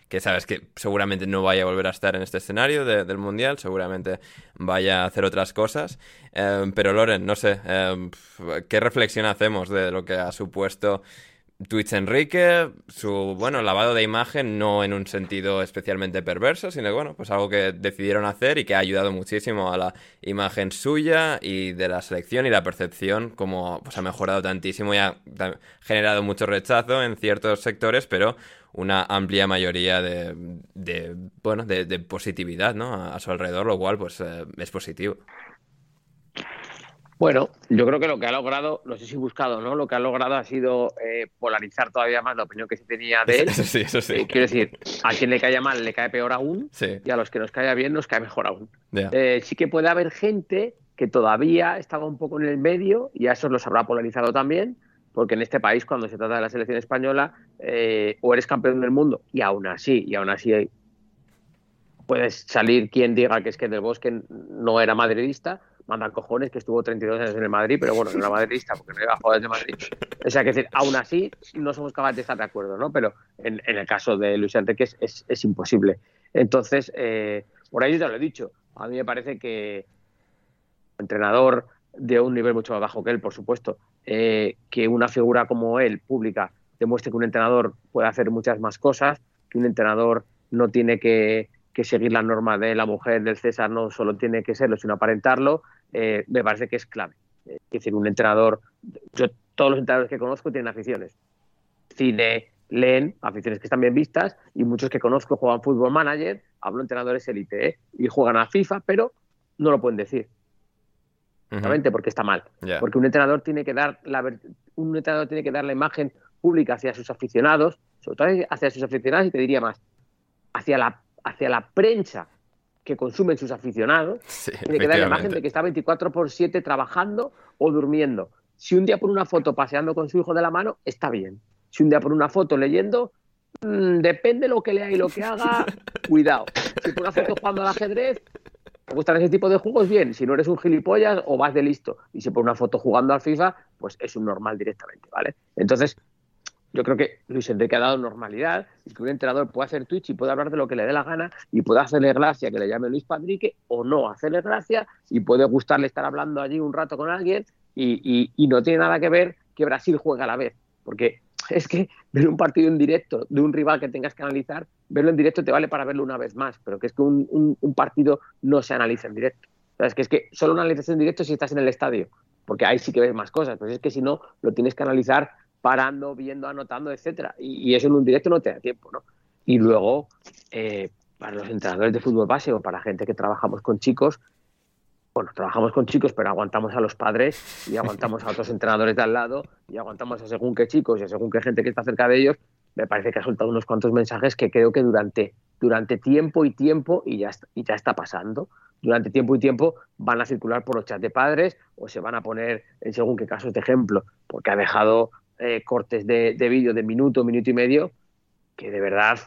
que sabes que seguramente no vaya a volver a estar en este escenario de- del Mundial, seguramente vaya a hacer otras cosas. Eh, pero Loren, no sé, eh, ¿qué reflexión hacemos de lo que ha supuesto Twitch Enrique, su, bueno, lavado de imagen, no en un sentido especialmente perverso, sino bueno, pues algo que decidieron hacer y que ha ayudado muchísimo a la imagen suya y de la selección y la percepción, como pues ha mejorado tantísimo y ha generado mucho rechazo en ciertos sectores, pero una amplia mayoría de, de bueno, de, positividad, ¿no? A, su alrededor, lo cual, pues, eh, es positivo. Bueno, yo creo que lo que ha logrado, no sé si buscado, ¿no? Lo que ha logrado ha sido eh, polarizar todavía más la opinión que se tenía de él. Eso sí, eso sí. Eh, quiero decir, a quien le cae mal le cae peor aún y a los que nos cae bien nos cae mejor aún. Eh, sí que puede haber gente que todavía estaba un poco en el medio y a eso los habrá polarizado también, porque en este país cuando se trata de la selección española o eres campeón del mundo y aún así, y aún así puedes salir quien diga que es que Del Bosque no era madridista manda cojones que estuvo 32 años en el Madrid, pero bueno, no era madridista porque no iba a jugar desde Madrid. O sea, que decir, aún así no somos capaces de estar de acuerdo, ¿no? Pero en, el caso de Luis Enrique es, es, imposible. Entonces, eh, por ahí ya lo he dicho, a mí me parece que entrenador de un nivel mucho más bajo que él, por supuesto, eh, que una figura como él, pública, demuestre que un entrenador puede hacer muchas más cosas, que un entrenador no tiene que, que seguir la norma de la mujer del César, no solo tiene que serlo, sino aparentarlo, eh, me parece que es clave. es decir, un entrenador, yo todos los entrenadores que conozco tienen aficiones. Cine, leen, aficiones que están bien vistas, y muchos que conozco juegan fútbol manager, hablo entrenadores élite, ¿eh? y juegan a FIFA, pero no lo pueden decir. Exactamente, porque está mal. Porque un entrenador tiene que dar la un entrenador tiene que dar la imagen pública hacia sus aficionados, sobre todo hacia sus aficionados, y te diría más, hacia la, hacia la prensa que consumen sus aficionados, tiene que dar la imagen de que está 24 por 7 trabajando o durmiendo. Si un día por una foto paseando con su hijo de la mano, está bien. Si un día por una foto leyendo, mm, depende lo que lea y lo que haga, cuidado. Si por una foto jugando al ajedrez, ¿te gustan ese tipo de juegos? Bien. Si no eres un gilipollas o vas de listo. Y si por una foto jugando al FIFA, pues es un normal directamente, ¿vale? Entonces, yo creo que Luis Enrique ha dado normalidad y que un entrenador puede hacer Twitch y puede hablar de lo que le dé la gana y puede hacerle gracia que le llame Luis Padrique o no hacerle gracia y puede gustarle estar hablando allí un rato con alguien y, no tiene nada que ver que Brasil juegue a la vez. Porque es que ver un partido en directo de un rival que tengas que analizar, verlo en directo te vale para verlo una vez más, pero que es que un, partido no se analiza en directo. es que es que solo analizas en directo si estás en el estadio, porque ahí sí que ves más cosas, pero es que si no, lo tienes que analizar parando, viendo, anotando, etcétera. Y, eso en un directo no te da tiempo, ¿no? Y luego, eh, para los entrenadores de fútbol base o para gente que trabajamos con chicos, bueno, trabajamos con chicos, pero aguantamos a los padres y aguantamos a otros entrenadores de al lado y aguantamos a según qué chicos y a según qué gente que está cerca de ellos, me parece que ha soltado unos cuantos mensajes que creo que durante, durante tiempo y tiempo, y ya, y ya está pasando, durante tiempo y tiempo van a circular por los chats de padres o se van a poner en según qué casos de ejemplo, porque ha dejado eh, cortes de, vídeo de minuto, minuto y medio, que de verdad,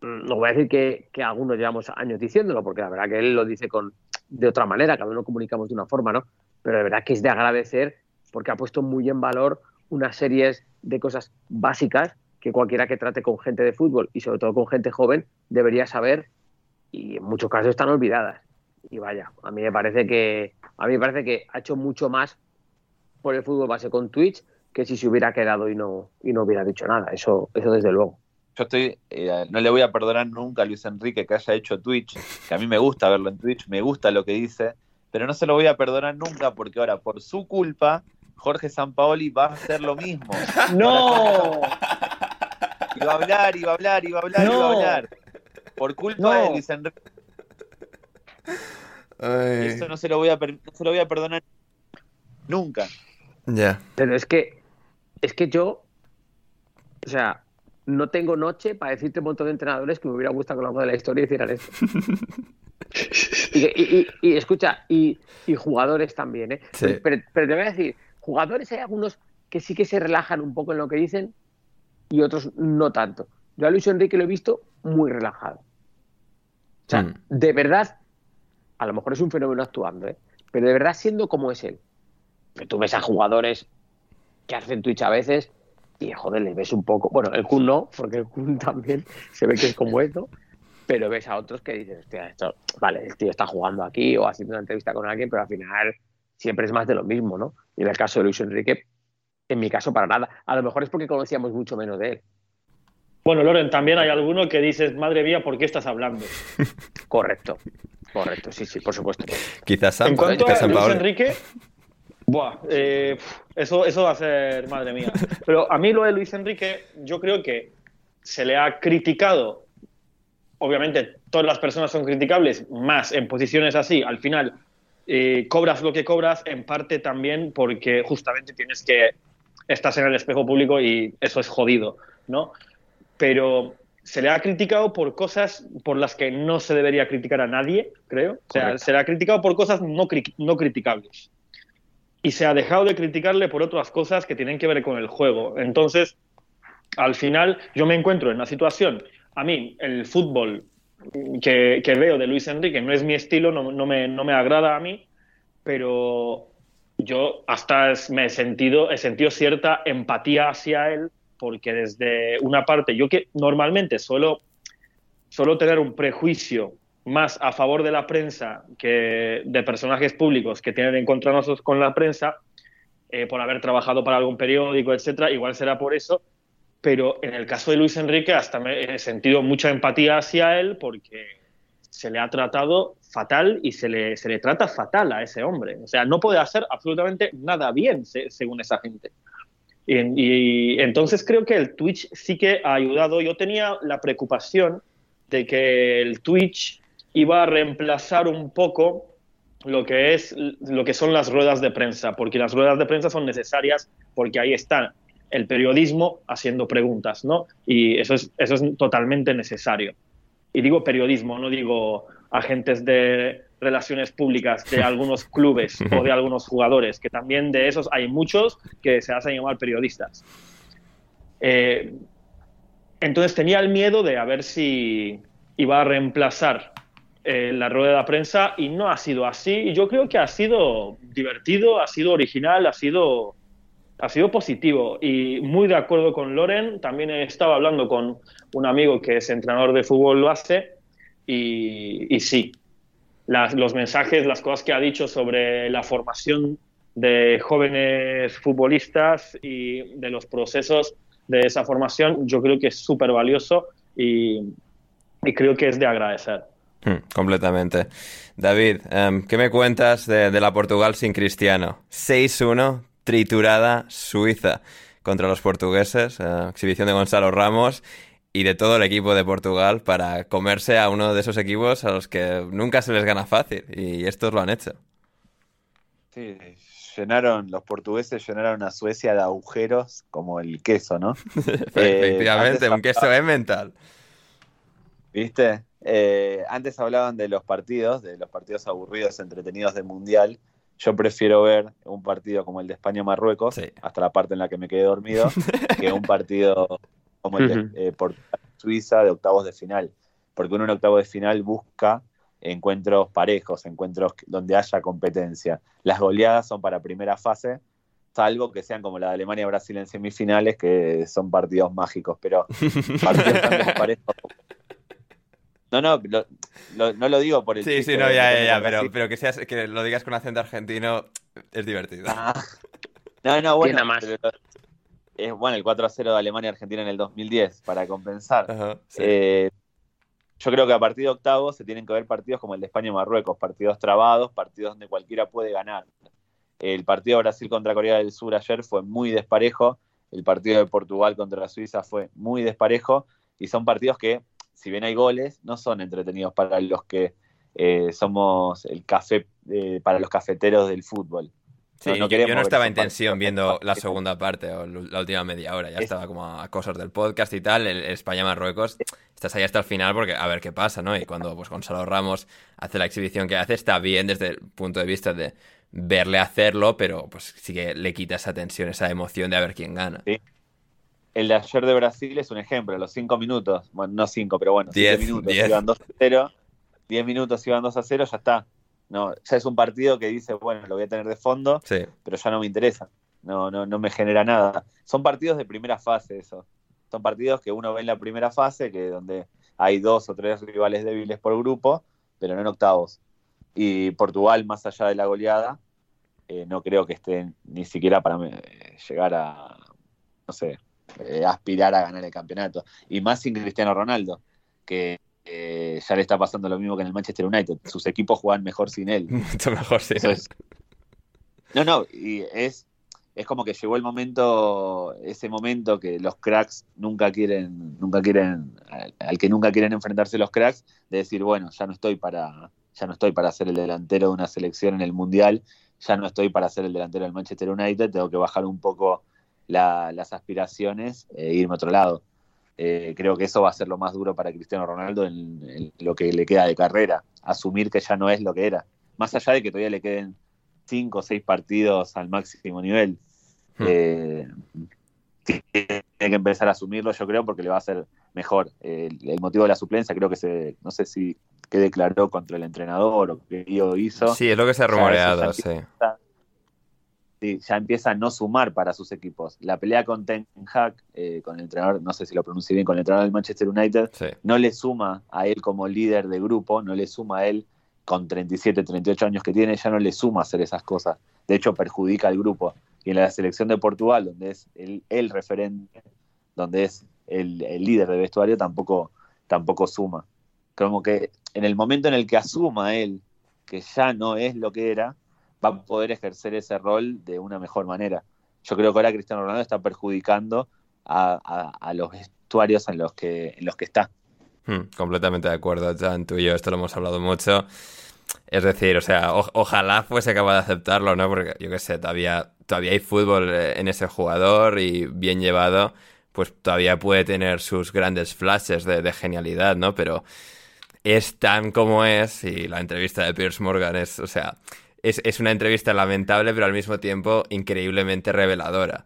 mm, no voy a decir que, algunos llevamos años diciéndolo, porque la verdad que él lo dice con, de otra manera, cada uno comunicamos de una forma, ¿no? Pero de verdad que es de agradecer porque ha puesto muy en valor unas series de cosas básicas que cualquiera que trate con gente de fútbol y sobre todo con gente joven debería saber y en muchos casos están olvidadas. Y vaya, a mí me parece que a mí me parece que ha hecho mucho más por el fútbol base con Twitch que si se hubiera quedado y no, y no hubiera dicho nada. Eso, eso desde luego. Yo estoy, eh, no le voy a perdonar nunca a Luis Enrique que haya hecho Twitch, que a mí me gusta verlo en Twitch, me gusta lo que dice, pero no se lo voy a perdonar nunca porque ahora, por su culpa, Jorge Sampaoli va a hacer lo mismo. ¡No! Y va a hablar, y va a hablar, y va a hablar, y va a hablar. Por culpa de Luis Enrique. Eso no se, lo voy a, no se lo voy a perdonar nunca. Ya. Pero es que es que yo, o sea, no tengo noche para decirte un montón de entrenadores que me hubiera gustado con lo de la historia hicieran esto. y, escucha, y, jugadores también, ¿eh? Pero, te voy a decir, jugadores hay algunos que sí que se relajan un poco en lo que dicen y otros no tanto. Yo a Luis Enrique lo he visto muy relajado. O sea, mm. de verdad, a lo mejor es un fenómeno actuando, ¿eh? pero de verdad siendo como es él. Pero tú ves a jugadores que hacen Twitch a veces y, joder, les ves un poco. Bueno, el Kun no, porque el Kun también se ve que es como esto, pero ves a otros que dices, hostia, esto, vale, el tío está jugando aquí o haciendo una entrevista con alguien, pero al final siempre es más de lo mismo, ¿no? Y en el caso de Luis Enrique, En mi caso, para nada. A lo mejor es porque conocíamos mucho menos de él. Bueno, Loren, también hay alguno que dices, madre mía, ¿por qué estás hablando? Correcto, correcto, sí, sí, por supuesto. Quizás San, En cuanto quizás a San Luis. Enrique, buah, eh, eso, eso va a ser, madre mía. Pero a mí lo de Luis Enrique, yo creo que se le ha criticado. Obviamente, todas las personas son criticables, más en posiciones así. Al final, eh, cobras lo que cobras, en parte también porque justamente tienes que. Estás en el espejo público y eso es jodido, ¿no? Pero se le ha criticado por cosas por las que no se debería criticar a nadie, creo. O sea, Correcto. se le ha criticado por cosas no, cri- no criticables. Y se ha dejado de criticarle por otras cosas que tienen que ver con el juego. Entonces, al final, yo me encuentro en una situación. A mí, el fútbol que, veo de Luis Enrique no es mi estilo, no, no me, no me agrada a mí, pero yo hasta me he sentido, he sentido cierta empatía hacia él, porque desde una parte, yo que normalmente suelo, suelo tener un prejuicio más a favor de la prensa que de personajes públicos que tienen encontronados con la prensa, eh, por haber trabajado para algún periódico, etcétera, igual será por eso, pero en el caso de Luis Enrique hasta me he sentido mucha empatía hacia él porque se le ha tratado fatal y se le, se le trata fatal a ese hombre. O sea, no puede hacer absolutamente nada bien, se- según esa gente. Y, y entonces creo que el Twitch sí que ha ayudado. Yo tenía la preocupación de que el Twitch iba a reemplazar un poco lo que es lo que son las ruedas de prensa, porque las ruedas de prensa son necesarias porque ahí está el periodismo haciendo preguntas, ¿no? Y eso es, eso es totalmente necesario. Y digo periodismo, no digo agentes de relaciones públicas de algunos clubes o de algunos jugadores, que también de esos hay muchos que se hacen llamar periodistas. Eh, entonces tenía el miedo de a ver si iba a reemplazar la rueda de prensa y no ha sido así. Yo creo que ha sido divertido, ha sido original, ha sido, ha sido positivo. Y muy de acuerdo con Loren, también he estado hablando con un amigo que es entrenador de fútbol, lo hace, y, y sí, los mensajes, las cosas que ha dicho sobre la formación de jóvenes futbolistas y de los procesos de esa formación, yo creo que es súper valioso y creo que es de agradecer. Hmm, completamente. David, em, ¿qué me cuentas de, de la Portugal sin Cristiano? 6-1, triturada Suiza contra los portugueses, eh, exhibición de Gonzalo Ramos y de todo el equipo de Portugal para comerse a uno de esos equipos a los que nunca se les gana fácil y estos lo han hecho. Sí, llenaron, los portugueses llenaron a Suecia de agujeros como el queso, ¿no? Efectivamente, antes un queso es mental. ¿Viste? Eh, antes hablaban de los partidos, de los partidos aburridos, entretenidos del Mundial. Yo prefiero ver un partido como el de España-Marruecos, Sí. hasta la parte en la que me quedé dormido, que un partido como el de eh, Portugal-Suiza de octavos de final. Porque uno en octavos de final busca encuentros parejos, encuentros donde haya competencia. Las goleadas son para primera fase, salvo que sean como la de Alemania-Brasil en semifinales, que son partidos mágicos, pero partidos tan desparejos. No, no, lo- lo- no lo digo por el Sí, sí, no, ya, ya, ya, pero, pero que, seas, que lo digas con acento argentino es divertido. Ah. No, no, bueno, más. pero- es bueno el 4 a 0 de Alemania-Argentina en el 2010, para compensar. Ajá, sí. Eh, yo creo que a partir de octavos se tienen que ver partidos como el de España-Marruecos, partidos trabados, partidos donde cualquiera puede ganar. El partido de Brasil contra Corea del Sur ayer fue muy desparejo, el partido de Portugal contra Suiza fue muy desparejo, y son partidos que, si bien hay goles, no son entretenidos para los que eh, somos el café, eh, para los cafeteros del fútbol. Sí, no- no yo- no estaba en tensión viendo la segunda parte o la última media hora. Ya Es- estaba como a cosas del podcast y tal. El, el España-Marruecos, estás ahí hasta el final porque a ver qué pasa, ¿no? Y cuando pues Gonzalo Ramos hace la exhibición que hace, está bien desde el punto de vista de verle hacerlo, pero pues sí que le quita esa tensión, esa emoción de a ver quién gana. Sí. El de ayer de Brasil es un ejemplo, los cinco minutos, bueno, no cinco, pero bueno, Diez, siete minutos, diez. iban 2 a 0, 10 minutos iban 2 a 0, ya está. No, ya es un partido que dice, bueno, lo voy a tener de fondo, Sí. pero ya no me interesa. No, no, no me genera nada. Son partidos de primera fase, eso. Son partidos que uno ve en la primera fase, que donde hay dos o tres rivales débiles por grupo, pero no en octavos. Y Portugal, más allá de la goleada, eh, no creo que estén ni siquiera para eh, llegar a, no sé, eh, aspirar a ganar el campeonato. Y más sin Cristiano Ronaldo, que eh, ya le está pasando lo mismo que en el Manchester United. Sus equipos juegan mejor sin él. Mucho mejor. Eso es- No, no, y es, es como que llegó el momento, ese momento que los cracks nunca quieren, nunca quieren, al, al que nunca quieren enfrentarse los cracks, de decir, bueno, ya no estoy para, ya no estoy para ser el delantero de una selección en el mundial, ya no estoy para ser el delantero del Manchester United, tengo que bajar un poco la- las aspiraciones e irme a otro lado. Eh, creo que eso va a ser lo más duro para Cristiano Ronaldo en, en lo que le queda de carrera, asumir que ya no es lo que era. Más allá de que todavía le queden cinco o seis partidos al máximo nivel, Hmm. eh, tiene que empezar a asumirlo, yo creo, porque le va a hacer mejor. El, el motivo de la suplencia creo que se, no sé si que declaró contra el entrenador o qué hizo. Sí, es lo que se ha O sea, rumoreado, sí. Sí, ya empieza a no sumar para sus equipos. La pelea con Ten Hag, eh, con el entrenador, no sé si lo pronuncié bien, con el entrenador del Manchester United, Sí. no le suma a él como líder de grupo, no le suma a él con 37, 38 años que tiene, ya no le suma hacer esas cosas. De hecho, perjudica al grupo. Y en la selección de Portugal, donde es el, el referente, donde es el, el líder de vestuario, tampoco, tampoco suma. Como que en el momento en el que asuma él que ya no es lo que era, va a poder ejercer ese rol de una mejor manera. Yo creo que ahora Cristiano Ronaldo está perjudicando a, los vestuarios en los que, en los que está. Hmm, completamente de acuerdo, Jan, tú y yo esto lo hemos hablado mucho. Es decir, o sea, ojalá fuese capaz de aceptarlo, ¿no? Porque yo qué sé, todavía, todavía hay fútbol eh, en ese jugador y bien llevado, pues todavía puede tener sus grandes flashes de, genialidad, ¿no? Pero es tan como es y la entrevista de Piers Morgan es, o sea, es, es una entrevista lamentable, pero al mismo tiempo increíblemente reveladora.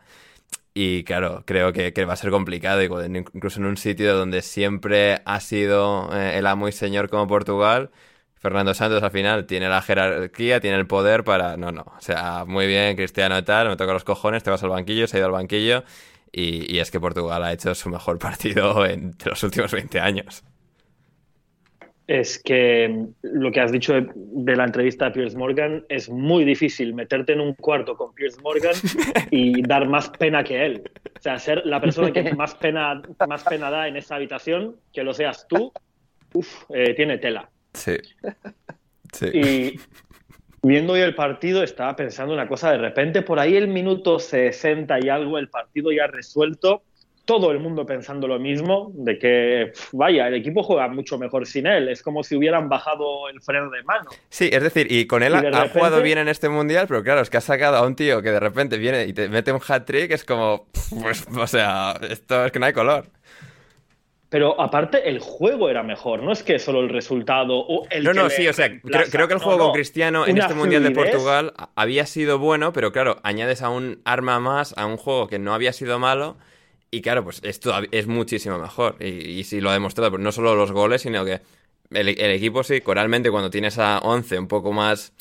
Y claro, creo que, que va a ser complicado, incluso en un sitio donde siempre ha sido eh, el amo y señor como Portugal. Fernando Santos al final tiene la jerarquía, tiene el poder para... No, no. O sea, muy bien, Cristiano tal, me toca los cojones, te vas al banquillo, se ha ido al banquillo. Y, y es que Portugal ha hecho su mejor partido en los últimos 20 años. Es que lo que has dicho de, de la entrevista a Piers Morgan es muy difícil meterte en un cuarto con Piers Morgan y dar más pena que él. O sea, ser la persona que más pena, más pena da en esa habitación, que lo seas tú, uf, eh, tiene tela. Sí. Sí. Y viendo hoy el partido, estaba pensando una cosa, de repente por ahí el minuto 60 y algo, el partido ya resuelto, todo el mundo pensando lo mismo, de que, vaya, el equipo juega mucho mejor sin él, es como si hubieran bajado el freno de mano. Sí, es decir, y con él Y ha, jugado bien en este mundial, pero claro, es que ha sacado a un tío que de repente viene y te mete un hat-trick, es como, pues, o sea, esto es que no hay color. Pero aparte, el juego era mejor, no es que solo el resultado o el No, que no, sí, o sea, creo, que el juego no. con Cristiano en Una este Mundial de. Portugal había sido bueno, pero claro, añades a un arma más a un juego que no había sido malo y claro, pues esto es muchísimo mejor y, y sí lo ha demostrado, no solo los goles, sino que el, el equipo sí, coralmente cuando tienes a 11 un poco más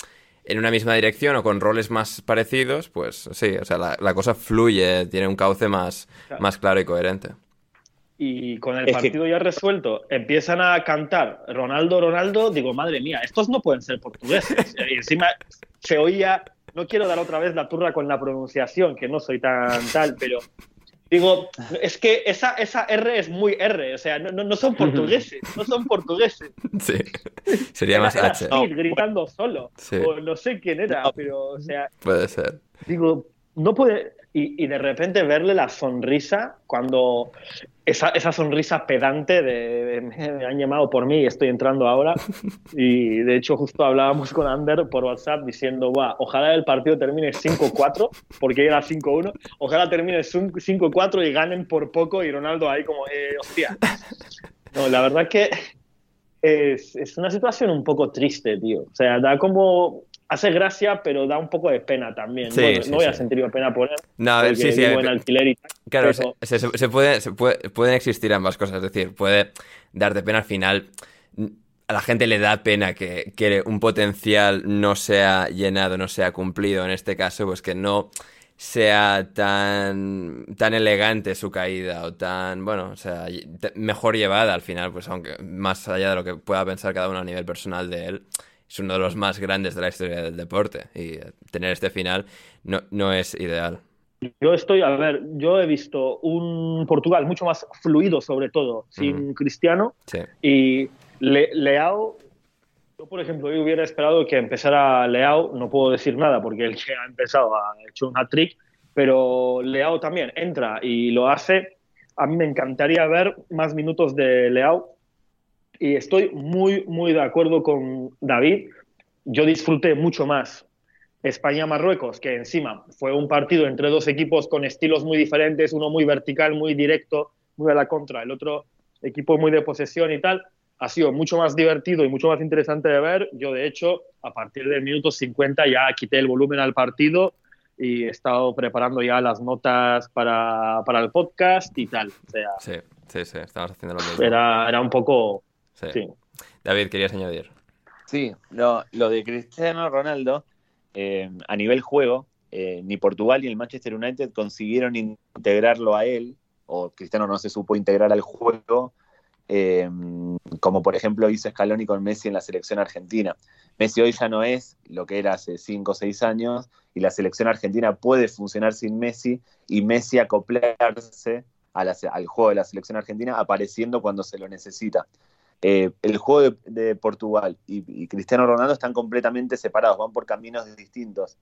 en una misma dirección o con roles más parecidos, pues sí, o sea, la, la cosa fluye, tiene un cauce más, Claro. más claro y coherente. Y con el Es que- partido ya resuelto, empiezan a cantar Ronaldo, Ronaldo, digo, madre mía, estos no pueden ser portugueses. Y encima se oía, no quiero dar otra vez la turra con la pronunciación, que no soy tan tal, pero digo, es que esa, esa R es muy R, o sea, no, no- no son portugueses, no son portugueses. Sí, sería más Era H. Gritando solo, Sí. o no sé quién era, pero, o sea, Puede ser. digo, no puede. Y, y de repente verle la sonrisa cuando. Esa, esa sonrisa pedante de, me, me han llamado por mí y estoy entrando ahora. Y de hecho, justo hablábamos con Ander por WhatsApp diciendo: "Buah, ojalá el partido termine 5-4, porque era 5-1. Ojalá termine 5-4 y ganen por poco. Y Ronaldo ahí, como, eh, hostia. No, la verdad que es, es una situación un poco triste, tío. O sea, da como. Hace gracia, pero da un poco de pena también. Sí, Bueno, sí, no voy a sí. sentir pena por él. No, a sí, a en alquiler y tal. Claro, pero- se, se- se puede, se puede- pueden existir ambas cosas. Es decir, puede darte pena al final. A la gente le da pena que, que un potencial no sea llenado, no sea cumplido. En este caso, pues que no sea tan, tan elegante su caída o tan, bueno, o sea, mejor llevada al final, pues aunque más allá de lo que pueda pensar cada uno a nivel personal de él, es uno de los más grandes de la historia del deporte y tener este final no, no es ideal. Yo estoy, a ver, yo he visto un Portugal mucho más fluido, sobre todo, sin Cristiano. Y Leao, yo por ejemplo, yo hubiera esperado que empezara Leao, no puedo decir nada porque él que ha empezado ha hecho un hat-trick, pero Leao también entra y lo hace. A mí me encantaría ver más minutos de Leao y estoy muy, muy de acuerdo con David. Yo disfruté mucho más España-Marruecos, que encima fue un partido entre dos equipos con estilos muy diferentes, uno muy vertical, muy directo, muy a la contra, el otro equipo muy de posesión y tal, ha sido mucho más divertido y mucho más interesante de ver. Yo, de hecho, a partir del minuto 50 ya quité el volumen al partido y he estado preparando ya las notas para, para el podcast y tal. O sea, sí, sí, sí, estamos haciendo lo mismo. Era, era un poco... Sí. David, querías añadir. Sí, lo de Cristiano Ronaldo eh, a nivel juego, eh, ni Portugal ni el Manchester United consiguieron integrarlo a él, o Cristiano no se supo integrar al juego, eh, como por ejemplo hizo Scaloni con Messi en la selección argentina. Messi hoy ya no es lo que era hace 5 o 6 años, y la selección argentina puede funcionar sin Messi, y Messi acoplarse al juego de la selección argentina apareciendo cuando se lo necesita. Eh, el juego de, Portugal y, Cristiano Ronaldo están completamente separados, van por caminos distintos.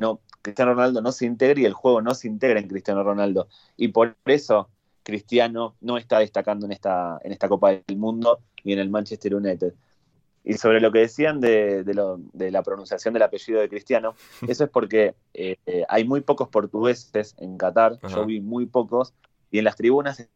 No, Cristiano Ronaldo no se integra y el juego no se integra en Cristiano Ronaldo. Y por eso Cristiano no está destacando en esta, en esta Copa del Mundo ni en el Manchester United. Y sobre lo que decían de, la pronunciación del apellido de Cristiano, eso es porque eh, hay muy pocos portugueses en Qatar, yo vi muy pocos, y en las tribunas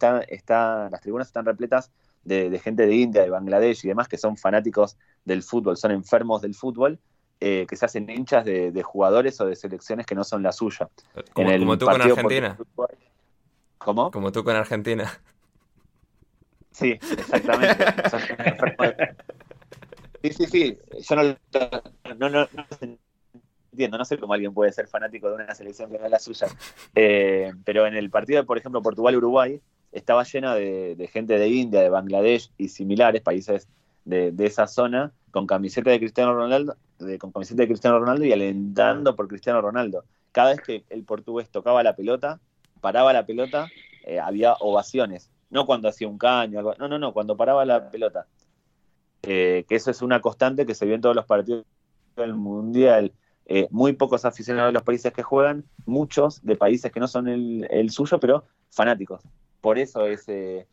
las tribunas están repletas de, gente de India, de Bangladesh y demás que son fanáticos del fútbol, son enfermos del fútbol, eh, que se hacen hinchas de, jugadores o de selecciones que no son la suya. Como, tú con Argentina. ¿Cómo? Como tú con Argentina. Sí, exactamente. sí, sí, sí. Yo no, no, no, entiendo, no sé cómo alguien puede ser fanático de una selección que no es la suya. Eh, pero en el partido, por ejemplo, Portugal-Uruguay, estaba llena de, gente de India, de Bangladesh y similares, países de, esa zona, con camiseta de Cristiano Ronaldo, con camiseta de Cristiano Ronaldo y alentando por Cristiano Ronaldo. Cada vez que el portugués tocaba la pelota, paraba la pelota, eh, había ovaciones. No cuando hacía un caño, no, no, no, cuando paraba la pelota. Eh, que eso es una constante que se vio en todos los partidos del Mundial. Eh, muy pocos aficionados de los países que juegan, muchos de países que no son el suyo, pero fanáticos por eso ese,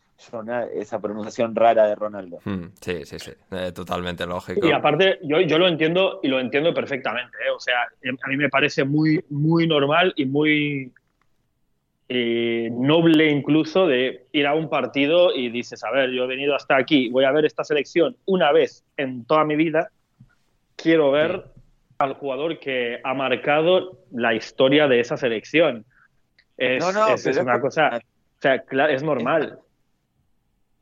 esa pronunciación rara de Ronaldo. Hmm, sí, sí, sí, eh, totalmente lógico. Y aparte, yo, yo lo entiendo y lo entiendo perfectamente. ¿eh? O sea, a mí me parece muy, muy normal y muy eh, noble incluso de ir a un partido y dices, a ver, yo he venido hasta aquí, voy a ver esta selección una vez en toda mi vida, quiero ver al jugador que ha marcado la historia de esa selección. Es, no, no, es, es una cosa sea, claro, es normal.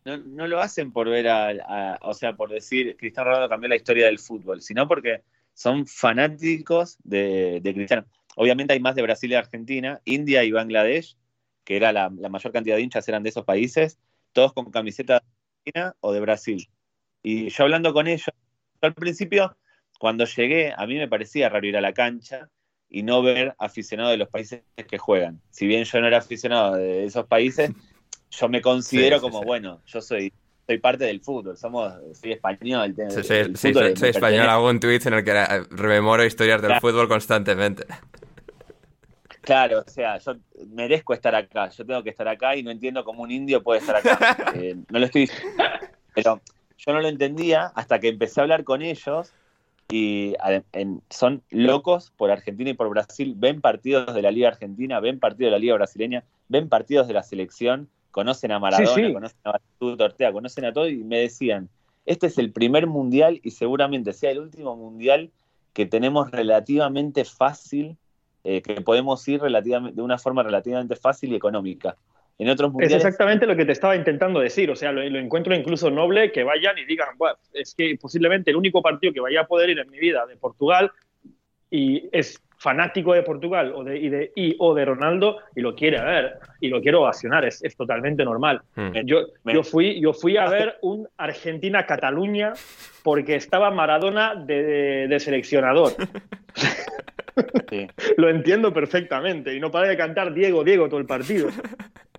No, lo hacen por ver a, o sea, por decir Cristiano Ronaldo cambió la historia del fútbol, sino porque son fanáticos de, Cristiano. Obviamente hay más de Brasil y Argentina, India y Bangladesh, que era la, mayor cantidad de hinchas eran de esos países, todos con camiseta de Argentina o de Brasil. Y yo hablando con ellos, al principio, cuando llegué, a mí me parecía raro ir a la cancha y no ver aficionados de los países que juegan. Si bien yo no era aficionado de esos países, yo me considero como, bueno, yo soy soy parte del fútbol, somos, soy español. Sí, sí, soy, español, hago un tweet en el que rememoro historias del fútbol constantemente. Claro, o sea, yo merezco estar acá, yo tengo que estar acá y no entiendo cómo un indio puede estar acá. Eh, no lo estoy diciendo, pero yo no lo entendía hasta que empecé a hablar con ellos y son locos por Argentina y por Brasil, ven partidos de la Liga Argentina, ven partidos de la Liga Brasileña, ven partidos de la selección, conocen a Maradona, conocen a Batuto Ortega, conocen a todo y me decían, este es el primer mundial y seguramente sea el último mundial que tenemos relativamente fácil, eh, que podemos ir relativamente, de una forma relativamente fácil y económica. Es exactamente lo que te estaba intentando decir. O sea, lo, encuentro incluso noble que vayan y digan, bueno, es que posiblemente el único partido que vaya a poder ir en mi vida de Portugal y es fanático de Portugal o de, y, de, y, o de Ronaldo y lo quiere ver y lo quiero ovacionar, es, es totalmente normal. Hmm. Yo, yo, fui, yo fui a ver un Argentina-Cataluña porque estaba Maradona de, de, de seleccionador. Sí. Lo entiendo perfectamente y no para de cantar Diego, Diego todo el partido.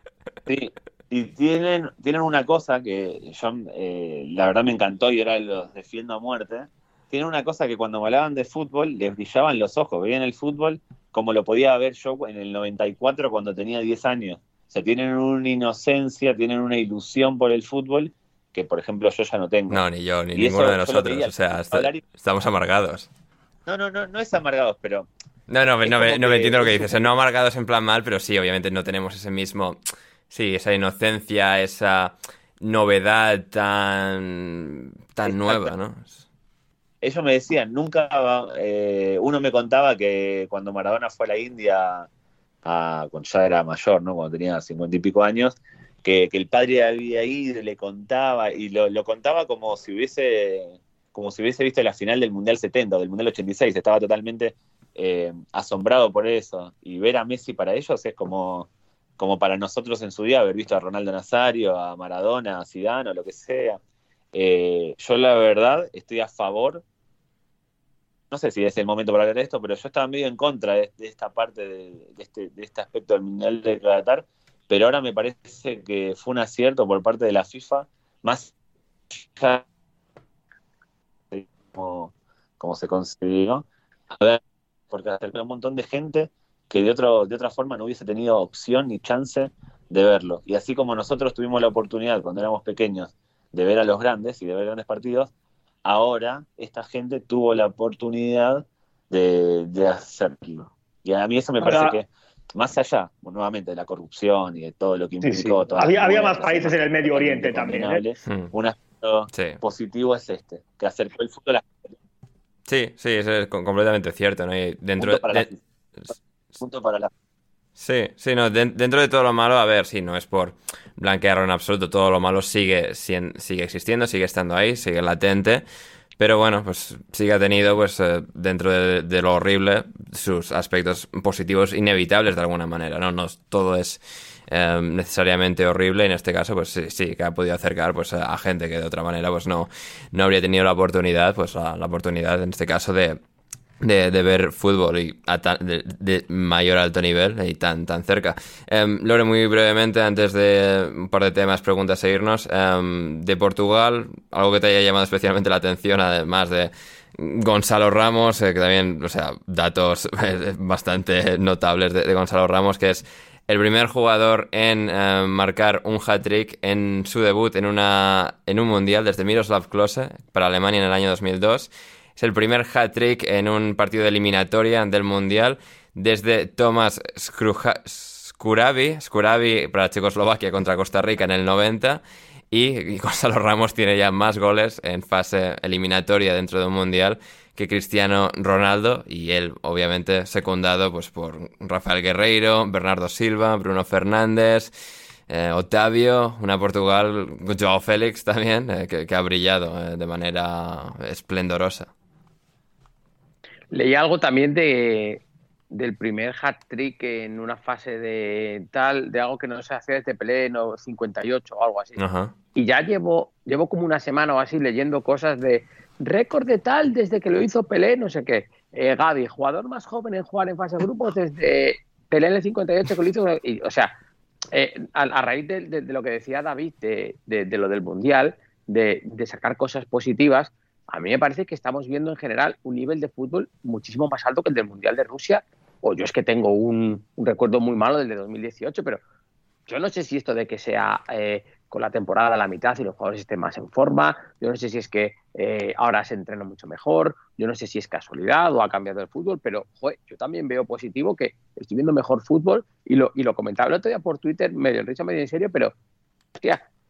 Sí, y tienen, tienen una cosa que yo, eh, la verdad me encantó y ahora los defiendo a muerte. Tienen una cosa que cuando me hablaban de fútbol les brillaban los ojos, veían el fútbol como lo podía ver yo en el 94 cuando tenía 10 años. O sea, tienen una inocencia, tienen una ilusión por el fútbol que, por ejemplo, yo ya no tengo. No, ni yo, ni Y ninguno de nosotros. O sea, está- y- estamos amargados. No, no, no, no es amargados, pero No, no, no, no me entiendo lo que es dices. No amargados en plan mal, pero sí, obviamente no tenemos ese mismo. Sí, esa inocencia, esa novedad tan. tan nueva, ¿no? ellos me decían, nunca, eh, uno me contaba que cuando Maradona fue a la India, a- cuando ya era mayor, ¿no? Cuando tenía cincuenta y pico años, que, que el padre había ido y le contaba, y lo, lo contaba como si hubiese, como si hubiese visto la final del Mundial 70 o del Mundial 86, estaba totalmente eh, asombrado por eso. Y ver a Messi para ellos es como, como para nosotros en su día haber visto a Ronaldo Nazario, a Maradona, a Zidane o lo que sea. Eh, yo la verdad estoy a favor no sé si es el momento para hablar de esto, pero yo estaba medio en contra de, esta parte, de, este, de este aspecto del Mundial de Qatar, pero ahora me parece que fue un acierto por parte de la FIFA, más cómo, cómo se consiguió, a ver, porque acercó un montón de gente que de, otro, de otra forma no hubiese tenido opción ni chance de verlo. Y así como nosotros tuvimos la oportunidad cuando éramos pequeños de ver a los grandes y de ver grandes partidos, ahora esta gente tuvo la oportunidad de, de hacerlo. Y a mí eso me Ahora- parece que, más allá, nuevamente, de la corrupción y de todo lo que Sí, implicó. sí. todas Había- había más países en el Medio Oriente también, ¿eh? Hmm. Un aspecto Sí. positivo es este, que acercó el fútbol a Sí, sí, eso es com- completamente cierto, ¿no? Y dentro de- la, Sí, sí, no, den- dentro de todo lo malo, a ver, sí, no es por blanquearlo en absoluto, todo lo malo sigue, sigue existiendo, sigue estando ahí, sigue latente, pero bueno, pues sí que ha tenido, pues, eh, dentro de, lo horrible, sus aspectos positivos inevitables de alguna manera, ¿no? No todo es eh, necesariamente horrible, en este caso, pues sí, sí, que ha podido acercar, pues, a, gente que de otra manera, pues, no, no habría tenido la oportunidad, pues, la oportunidad, en este caso, de de, de ver fútbol y a tan- de, de mayor alto nivel y tan, tan cerca. Em, Lore, muy brevemente, antes de un par de temas, preguntas, seguirnos, em, de Portugal, algo que te haya llamado especialmente la atención, además de Gonzalo Ramos, eh, que también, o sea, datos bastante notables de, de Gonzalo Ramos, que es el primer jugador en eh, marcar un hat-trick en su debut en, una, en un mundial desde Miroslav Klose para Alemania en el año 2002. Es el primer hat-trick en un partido de eliminatoria del Mundial desde Tomas Skruja- Skurabi, para Checoslovaquia contra Costa Rica en el 90. Y, Gonzalo Ramos tiene ya más goles en fase eliminatoria dentro de un Mundial que Cristiano Ronaldo. Y él, obviamente, secundado pues, por Rafael Guerreiro, Bernardo Silva, Bruno Fernández. Eh, Otavio, una Portugal, Joao Félix también, eh, que, que ha brillado eh, de manera esplendorosa. Leí algo también de, del primer hat-trick en una fase de tal, de algo que no se hacía desde Pelé en el 58 o algo así. Ajá. Y ya llevo, llevo como una semana o así leyendo cosas de récord de tal desde que lo hizo Pelé, no sé qué. Eh, Gaby, jugador más joven en jugar en fase de grupos desde Pelé en el 58 que lo hizo. y, o sea, eh, a, a raíz de, de- de lo que decía David, de, de- lo del Mundial, de sacar cosas positivas, a mí me parece que estamos viendo en general un nivel de fútbol muchísimo más alto que el del Mundial de Rusia. O yo es que tengo un, recuerdo muy malo del de 2018, pero yo no sé si esto de que sea eh, con la temporada a la mitad y los jugadores estén más en forma, yo no sé si es que eh, ahora se entrena mucho mejor, yo no sé si es casualidad o ha cambiado el fútbol, pero yo también veo positivo que estoy viendo mejor fútbol y lo, comentaba el otro día por Twitter, medio en risa, medio en serio, pero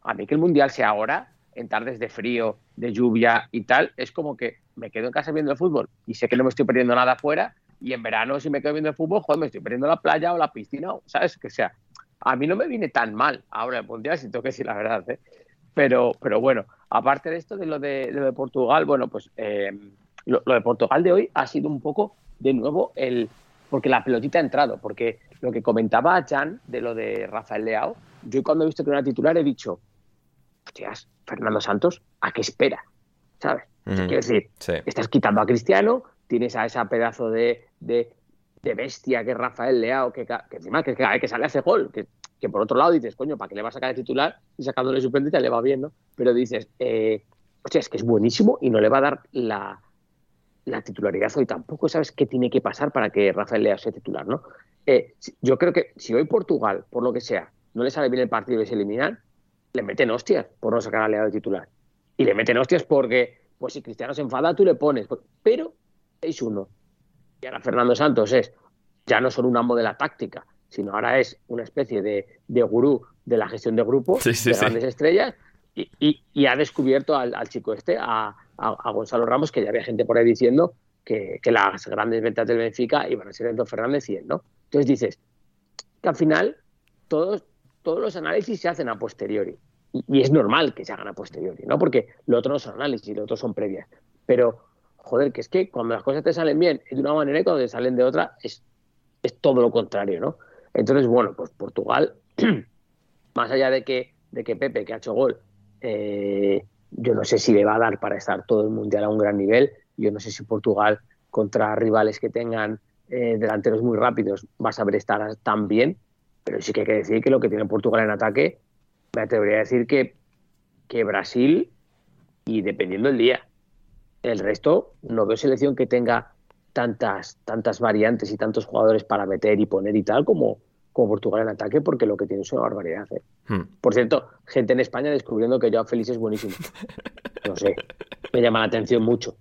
a mí que el Mundial sea ahora, en tardes de frío, de lluvia y tal, es como que me quedo en casa viendo el fútbol y sé que no me estoy perdiendo nada afuera y en verano si me quedo viendo el fútbol, joder, me estoy perdiendo la playa o la piscina, ¿sabes? Que sea, a mí no me viene tan mal ahora el Mundial, si tengo que decir la verdad, ¿eh? Pero, pero bueno, aparte de esto, de lo de, lo de Portugal, bueno, pues eh, lo, lo de Portugal de hoy ha sido un poco de nuevo el. Porque la pelotita ha entrado. Porque lo que comentaba Jan de lo de Rafael Leao, yo cuando he visto que era titular he dicho, hostias, Fernando Santos, ¿a qué espera? ¿Sabes? Quiero decir, estás quitando a Cristiano, tienes a ese pedazo de, de, bestia que es Rafael Leao, que, que encima que, que, que sale hace gol, que, que, por otro lado dices, coño, ¿para qué le va a sacar de titular? Y sacándole suplente le va bien, ¿no? Pero dices, eh, hostia, es que es buenísimo y no le va a dar la, la titularidad hoy tampoco. ¿Sabes qué tiene que pasar para que Rafael Leao sea titular, no? Eh, yo creo que si hoy Portugal, por lo que sea, no le sale bien el partido y se eliminan, le meten hostias por no sacar a Leao de titular. Y le meten hostias porque, pues si Cristiano se enfada, tú le pones. Pero 6-1. Y ahora Fernando Santos es, ya no solo un amo de la táctica, sino ahora es una especie de, gurú de la gestión de grupos, de grandes estrellas, y, ha descubierto al, chico este, a, Gonzalo Ramos, que ya había gente por ahí diciendo que, las grandes ventas del Benfica iban a ser Enzo Fernández y él, ¿no? Entonces dices que al final todos, todos los análisis se hacen a posteriori. Y, es normal que se hagan a posteriori, ¿no? Porque lo otro no son análisis, lo otro son previas. Pero, joder, que es que cuando las cosas te salen bien de una manera y cuando te salen de otra, es, todo lo contrario, ¿no? Entonces, bueno, pues Portugal, más allá de que, de que Pepe, que ha hecho gol, eh, yo no sé si le va a dar para estar todo el mundial a un gran nivel. Yo no sé si Portugal contra rivales que tengan eh, delanteros muy rápidos va a saber estar tan bien, pero sí que hay que decir que lo que tiene Portugal en ataque, me atrevería a decir que, que Brasil y dependiendo del día. El resto no veo selección que tenga tantas, tantas variantes y tantos jugadores para meter y poner y tal como, como Portugal en ataque, porque lo que tiene es una barbaridad. ¿eh? Hmm. Por cierto, gente en España descubriendo que Joao Félix es buenísimo. No sé, me llama la atención mucho.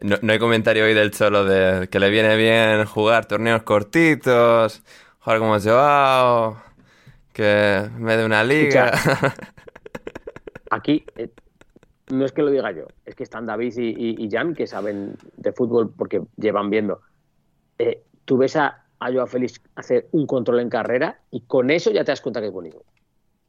No, hay comentario hoy del Cholo de que le viene bien jugar torneos cortitos, jugar como Joao, que me dé una liga. aquí, eh, no es que lo diga yo, es que están David y, Jan que saben de fútbol porque llevan viendo. Eh, tú ves a, a Joao Félix hacer un control en carrera y con eso ya te das cuenta que es buenísimo.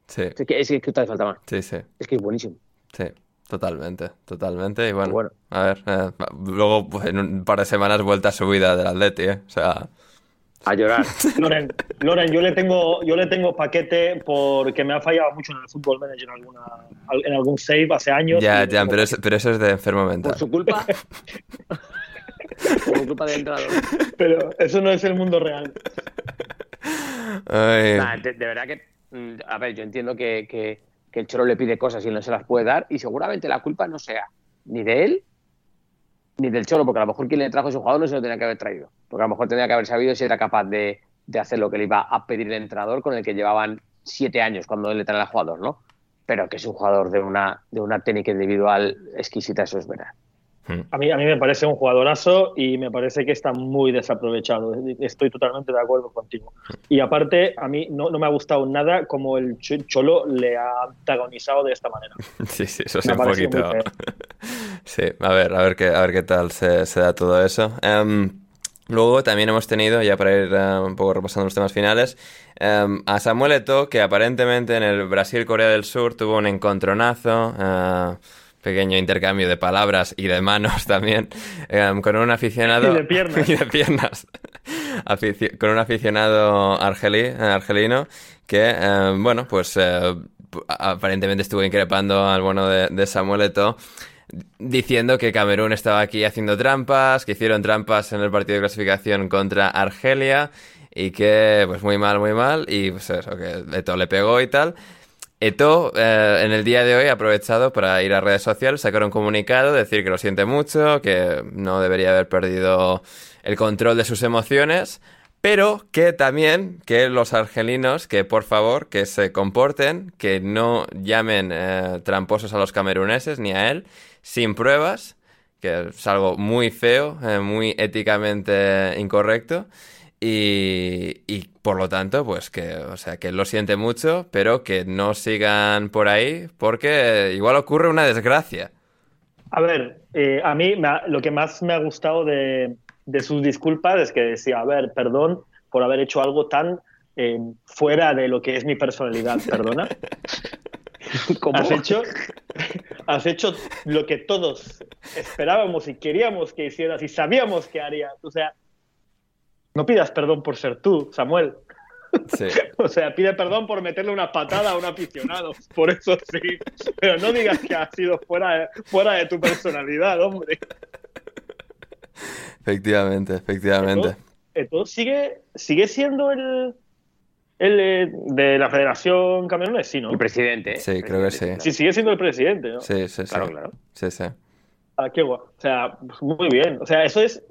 Sí. Es que, es que te falta más. Sí, sí. Es que es buenísimo. Sí, totalmente, totalmente. Y bueno, a ver, eh, luego pues, en un par de semanas vuelta a su vida del Atleti, ¿eh? O sea... A llorar. Loren, Loren, yo le tengo, yo le tengo paquete porque me ha fallado mucho en el fútbol manager en, alguna, en algún save hace años. Ya, ya, pero, pero eso es de enfermo mental. Por su culpa. Por culpa de entrado. Pero eso no es el mundo real. de, verdad que, mm, a ver, yo entiendo que, el Cholo le pide cosas y no se las puede dar y seguramente la culpa no sea ni de él ni del Cholo, porque a lo mejor quien le trajo ese jugador no se lo tenía que haber traído. Porque a lo mejor tenía que haber sabido si era capaz de, hacer lo que le iba a pedir el entrenador con el que llevaban siete años cuando él le trae al jugador, ¿no? Pero que es un jugador de una, de una técnica individual exquisita, eso es verdad. A mí, a mí me parece un jugadorazo y me parece que está muy desaprovechado. Estoy totalmente de acuerdo contigo. Y aparte, a mí no, me ha gustado nada como el Cholo le ha antagonizado de esta manera. Sí, sí, eso es un poquito. Sí, a ver, a ver qué, a ver qué tal se, da todo eso. Em, luego también hemos tenido, ya para ir eh, un poco repasando los temas finales, em, a Samuel Eto'o, que aparentemente en el Brasil-Corea del Sur tuvo un encontronazo. Uh, pequeño intercambio de palabras y de manos también em, con un aficionado y de piernas, y de piernas. con un aficionado argelino que em, bueno pues eh, aparentemente estuvo increpando al bueno de, de Samuel Eto'o diciendo que Camerún estaba aquí haciendo trampas, que hicieron trampas en el partido de clasificación contra Argelia y que pues muy mal, muy mal y pues eso, que Eto'o le pegó y tal. Eto, eh, en el día de hoy, ha aprovechado para ir a redes sociales, sacar un comunicado, decir que lo siente mucho, que no debería haber perdido el control de sus emociones, pero que también, que los argelinos, que por favor, que se comporten, que no llamen eh, tramposos a los cameruneses ni a él, sin pruebas, que es algo muy feo, eh, muy éticamente incorrecto. Y, por lo tanto, pues que, o sea, que lo siente mucho, pero que no sigan por ahí porque igual ocurre una desgracia. A ver, eh, a mí lo que más me ha gustado de, sus disculpas es que decía, a ver, perdón por haber hecho algo tan eh, fuera de lo que es mi personalidad, perdona. ¿Cómo? Has hecho, has hecho lo que todos esperábamos y queríamos que hicieras y sabíamos que harías. O sea, No pidas perdón por ser tú, Samuel. Sí. O sea, pide perdón por meterle una patada a un aficionado. Por eso sí. Pero no digas que ha sido fuera de, fuera de tu personalidad, hombre. Efectivamente, efectivamente. Entonces, ¿sigue, sigue siendo el, el eh, de la Federación Camerunés? Sí, ¿no? El presidente. ¿eh? Sí, creo que sí. Sí, sigue siendo el presidente, ¿no? Sí, sí, sí. Claro, claro. Sí, sí. Ah, qué guay. O sea, pues muy bien. O sea, eso es.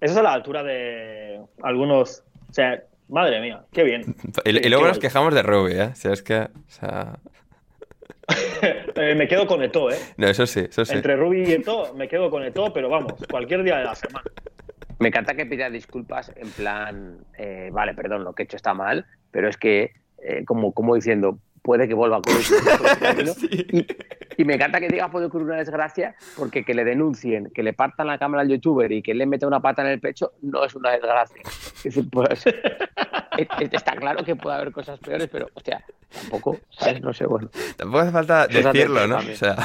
Eso es a la altura de algunos. O sea, madre mía, qué bien. Y, luego nos quejamos de Ruby, ¿eh? Si es que, o sea... Eh, me quedo con Eto, ¿eh? No, eso sí, eso sí. Entre Ruby y Eto, me quedo con Eto, pero vamos, cualquier día de la semana. Me encanta que pida disculpas en plan, eh, vale, perdón, lo que he hecho está mal, pero es que, eh, como, como diciendo, puede que vuelva a ocurrir este camino. y, y me encanta que diga puede ocurrir una desgracia, porque que le denuncien, que le partan la cámara al youtuber y que le meta una pata en el pecho, no es una desgracia. Es decir, pues, es- es- está claro que puede haber cosas peores, pero, hostia, tampoco, ¿sabes? No sé, bueno. Tampoco hace falta decirlo, ¿no? O sea,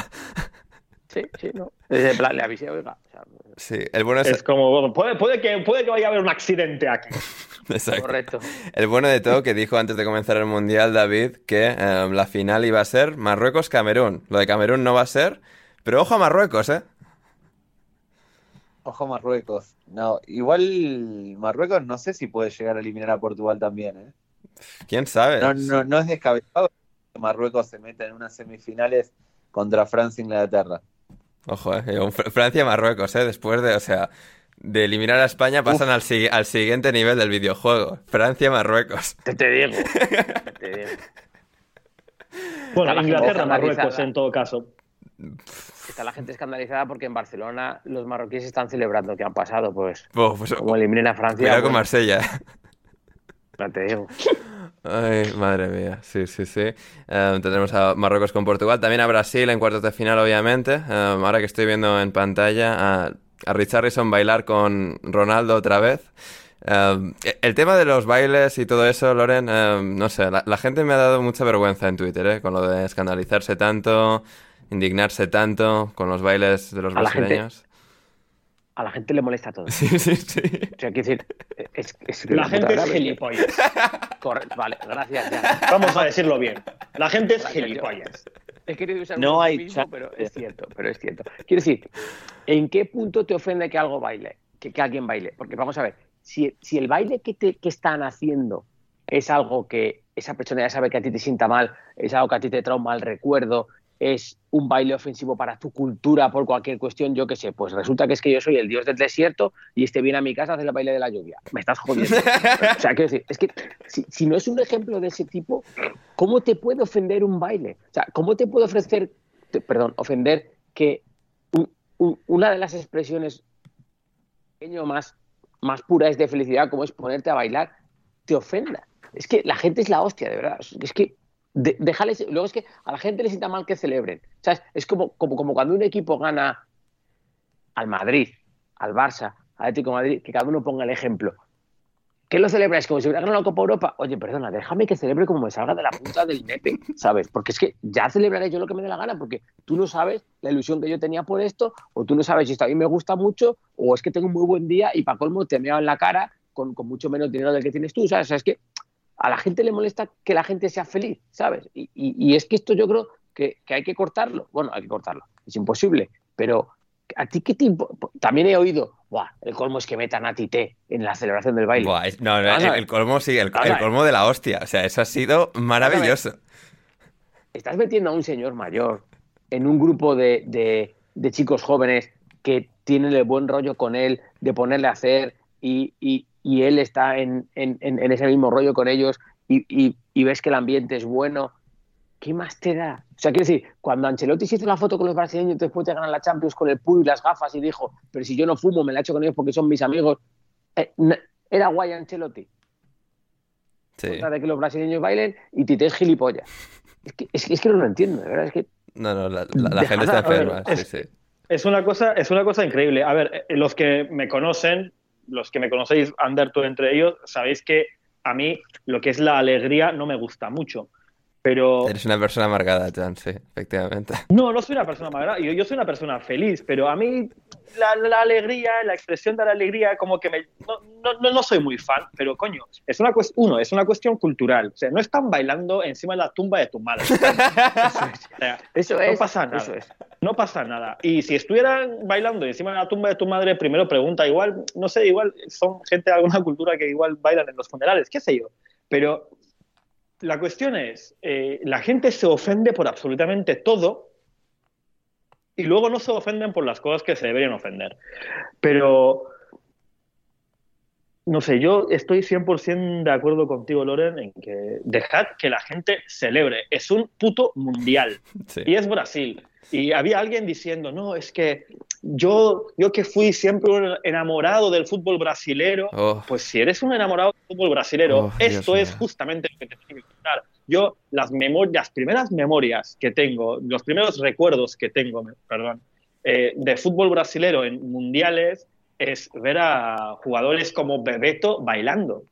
Sí, sí, no. Es en plan, le avisé, oiga. o sea, sí. El bueno es... Es como, bueno, puede, puede, que, puede que vaya a haber un accidente aquí. Exacto. correcto. El bueno de todo que dijo antes de comenzar el Mundial David que eh, la final iba a ser Marruecos-Camerún. Lo de Camerún no va a ser, pero ojo a Marruecos, ¿eh? Ojo Marruecos. No, igual Marruecos no sé si puede llegar a eliminar a Portugal también, ¿eh? ¿Quién sabe? No, no, no es descabellado que Marruecos se meta en unas semifinales contra Francia e Inglaterra. Ojo, eh. un Fr- Francia-Marruecos, ¿eh? Después de, o sea, de eliminar a España pasan al, si- al siguiente nivel del videojuego. Francia-Marruecos. Te, te digo. te digo. Bueno, Está la Inglaterra, gente Marruecos escandalizada. en todo caso. Está la gente escandalizada porque en Barcelona los marroquíes están celebrando que han pasado, pues. Pues, Como eliminen a Francia. cuidado con bueno, Marsella. Ya te digo. Ay, madre mía, sí, sí, sí. Eh, tendremos a Marruecos con Portugal, también a Brasil en cuartos de final, obviamente. Eh, ahora que estoy viendo en pantalla a, a Richarlison bailar con Ronaldo otra vez. Eh, el tema de los bailes y todo eso, Loren, no sé, la, la gente me ha dado mucha vergüenza en Twitter, ¿eh? Con lo de escandalizarse tanto, indignarse tanto con los bailes de los A brasileños. A la gente le molesta todo. O Sí, sí, sí. sea, quiero decir, es, es La gente es grave. gilipollas. Correcto, vale, gracias. Ya. Vamos a decirlo bien. La gente es Gracias, gilipollas. He querido usar No hay chance. pero es cierto, pero es cierto. Quiero decir, ¿en qué punto te ofende que algo baile? Que, que alguien baile. Porque vamos a ver, si, si el baile que, te, que están haciendo es algo que esa persona ya sabe que a ti te sienta mal, es algo que a ti te trae un mal recuerdo, es un baile ofensivo para tu cultura por cualquier cuestión, yo qué sé, pues resulta que es que yo soy el dios del desierto y este viene a mi casa a hacer el baile de la lluvia. Me estás jodiendo. O sea, quiero decir, es que si, si no es un ejemplo de ese tipo, ¿cómo te puede ofender un baile? O sea, ¿cómo te puede ofrecer, te- perdón, ofender que un- un- una de las expresiones pequeño más, más pura es de felicidad, como es ponerte a bailar, te ofenda? Es que la gente es la hostia, de verdad. Es que de- déjales, luego es que a la gente le sienta mal que celebren. ¿Sabes? Es como, como, cuando un equipo gana al Madrid, al Barça, al Atlético de Madrid, que cada uno ponga el ejemplo. ¿Qué lo celebráis? Como si hubiera ganado la Copa Europa. Oye, perdona, déjame que celebre como me salga de la punta del nepe, ¿sabes? Porque es que ya celebraré yo lo que me dé la gana, porque tú no sabes la ilusión que yo tenía por esto, o tú no sabes si esto a mí me gusta mucho, o es que tengo un muy buen día y para colmo te meo en la cara con, con mucho menos dinero del que tienes tú, ¿sabes? Es que a la gente le molesta que la gente sea feliz, ¿sabes? Y, y- y es que esto yo creo que, que hay que cortarlo. Bueno, hay que cortarlo, es imposible, pero ¿a ti qué te También he oído, Buah, el colmo es que metan a Tite en la celebración del baile. Buah, es- no, el, colmo sí, el, colmo de la hostia. O sea, eso ha sido maravilloso. Estás metiendo a un señor mayor en un grupo de, de- de chicos jóvenes que tienen el buen rollo con él, de ponerle a hacer, y, y- y él está en, en- en- ese mismo rollo con ellos, y, y- y ves que el ambiente es bueno. ¿Qué más te da? O sea, quiero decir, cuando Ancelotti se hizo la foto con los brasileños después de ganar la Champions con el puro y las gafas y dijo, pero si yo no fumo, me la he hecho con ellos porque son mis amigos, eh, era guay Ancelotti. Sí. Contra de que los brasileños bailen y Tite es gilipollas. Es que, es, que- es que no lo entiendo, de verdad, es que No, no, la, la- la gente está enferma. Sí, es- sí. Es una cosa, es una cosa increíble. A ver, eh, los que me conocen, los que me conocéis, Ander, tú entre ellos, sabéis que a mí lo que es la alegría no me gusta mucho. Pero Eres una persona amargada, Jan, sí, efectivamente. no, no soy una persona amargada, yo, yo soy una persona feliz, pero a mí la, la alegría, la expresión de la alegría, como que me, no, no- no, no soy muy fan, pero coño, es una uno, es una cuestión cultural. O sea, no están bailando encima de la tumba de tu madre. Eso es, o sea, Eso no pasa nada. Eso es. No pasa nada. Y si estuvieran bailando encima de la tumba de tu madre, primero pregunta, igual, no sé, igual son gente de alguna cultura que igual bailan en los funerales, qué sé yo. Pero la cuestión es, eh, la gente se ofende por absolutamente todo y luego no se ofenden por las cosas que se deberían ofender. Pero, no sé, yo estoy 100% de acuerdo contigo, Loren, en que dejad que la gente celebre. Es un puto mundial. Sí. Y es Brasil. Y había alguien diciendo, no, es que yo, yo que fui siempre un enamorado del fútbol brasilero, Oh, pues si eres un enamorado del fútbol brasilero, Oh, Dios esto es justamente lo que te tiene que contar. Yo, las, memorias, las primeras memorias que tengo, los primeros recuerdos que tengo, perdón, eh, de fútbol brasilero en mundiales es ver a jugadores como Bebeto bailando.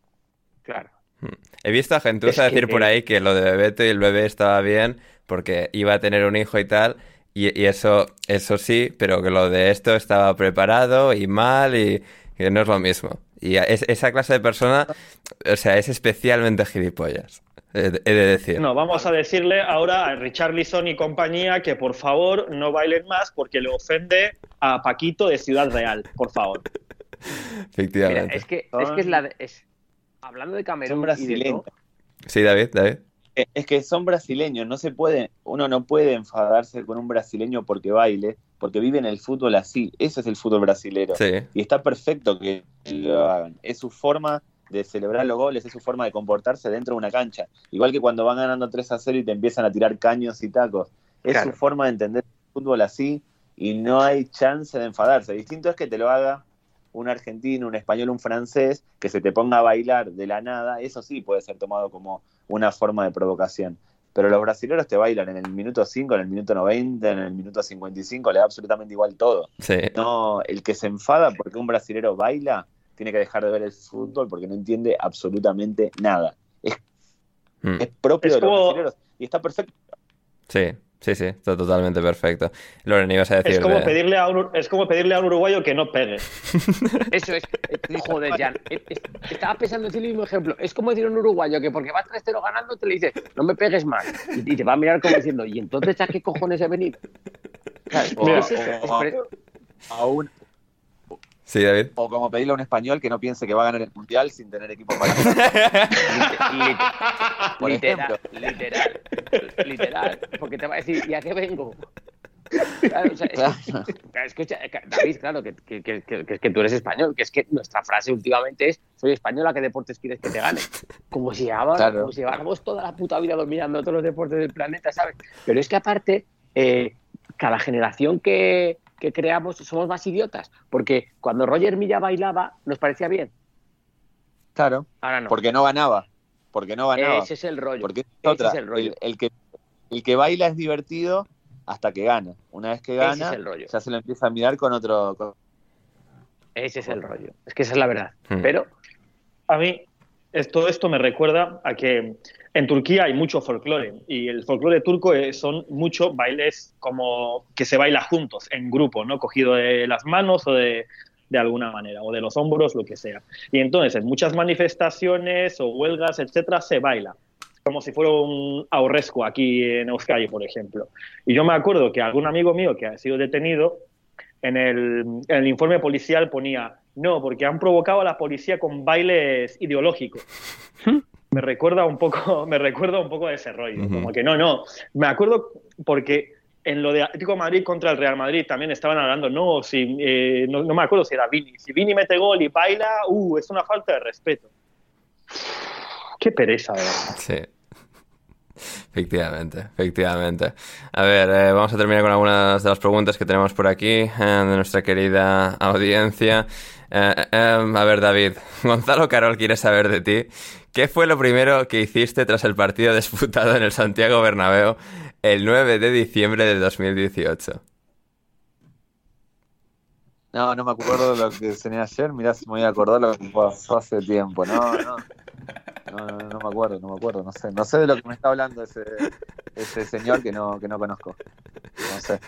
Claro. He visto a gentuza que- decir por ahí que lo de Bebeto y el bebé estaba bien porque iba a tener un hijo y tal. Y, y eso, eso sí, pero que lo de esto estaba preparado y mal y que no es lo mismo. Y es- esa clase de persona, o sea, es especialmente gilipollas, he de decir. No, vamos a decirle ahora a Richarlison y compañía que por favor no bailen más porque le ofende a Paquito de Ciudad Real, por favor. Mira, Efectivamente. es que es, que es la de- es- hablando de Camerún Son y de brasileños. todo, Sí, David, David. Eh, Es que son brasileños, no se puede, uno no puede enfadarse con un brasileño porque baile, porque viven el fútbol así, eso es el fútbol brasilero. Sí, Y está perfecto que lo hagan, es su forma de celebrar los goles, es su forma de comportarse dentro de una cancha. Igual que cuando van ganando 3 a 0 y te empiezan a tirar caños y tacos, es Claro. su forma de entender el fútbol así y no hay chance de enfadarse. Distinto es que te lo haga un argentino, un español, un francés, que se te ponga a bailar de la nada, eso sí puede ser tomado como una forma de provocación. Pero los brasileños te bailan en el minuto 5, en el minuto 90, en el minuto 55, le da absolutamente igual todo. sí. No, el que se enfada porque un brasilero baila, tiene que dejar de ver el fútbol porque no entiende absolutamente nada. Es, Mm. es propio Es de los como- brasileros y está perfecto. Sí, sí, sí, está totalmente perfecto. Loren, ibas a decir Es como, de- pedirle a un, es como pedirle a un uruguayo que no pegue. Eso es. eh, Joder, Jan. eh, eh, Estaba pensando en el mismo ejemplo. Es como decir a un uruguayo que porque vas 3-0 ganando te le dice, no me pegues más. Y, te va a mirar como diciendo, ¿y entonces a qué cojones he venido? O, o- es- a un- Sí, David. o como pedirle a un español que no piense que va a ganar el mundial sin tener equipo para Por literal, literal, literal, porque te va a decir, ¿y a qué vengo? Claro, o sea, es- Claro. escucha, David, claro, que, que, que, que- que es que tú eres español, que es que nuestra frase últimamente es, soy española, ¿qué deportes quieres que te gane? Como si lleváramos, Claro. como si lleváramos toda la puta vida dominando todos los deportes del planeta, ¿sabes? Pero es que aparte, eh, cada generación que, que creamos somos más idiotas, porque cuando Roger Milla bailaba nos parecía bien, Claro, ahora no. porque no ganaba. Porque no ganaba. Ese es el rollo. Porque es Ese es el rollo. El, el que, el que baila es divertido hasta que gana. Una vez que Ese gana, es el rollo. ya se lo empieza a mirar con otro. con- Ese es el rollo. Es que esa es la verdad. Hmm. Pero A mí, todo esto me recuerda a que en Turquía hay mucho folclore y el folclore turco eh, son muchos bailes como que se baila juntos, en grupo, ¿no? Cogido de las manos o de, de alguna manera, o de los hombros, lo que sea. Y entonces en muchas manifestaciones o huelgas, etcétera, se baila. Como si fuera un ahorresco aquí en Euskadi, por ejemplo. Y yo me acuerdo que algún amigo mío que ha sido detenido, en el, en el informe policial ponía, no, porque han provocado a la policía con bailes ideológicos. Me recuerda un poco, me recuerda un poco a ese rollo, como que no, no. Me acuerdo porque en lo de Atlético de Madrid contra el Real Madrid también estaban hablando, no, si, eh, no, no me acuerdo si era Vini. Si Vini mete gol y baila, uh, es una falta de respeto. Qué pereza, verdad. Sí. Efectivamente, efectivamente. A ver, eh, vamos a terminar con algunas de las preguntas que tenemos por aquí eh, de nuestra querida audiencia. Eh, eh, a ver, David, Gonzalo Carol quiere saber de ti. ¿Qué fue lo primero que hiciste tras el partido disputado en el Santiago Bernabéu el 9 de diciembre de 2018? No, no me acuerdo de lo que cené ayer. Mirá si me voy a acordar lo que pasó hace tiempo. No, no. No, no, no no me acuerdo, no me acuerdo, no sé, no sé de lo que me está hablando ese, ese señor que no, que no conozco. No sé.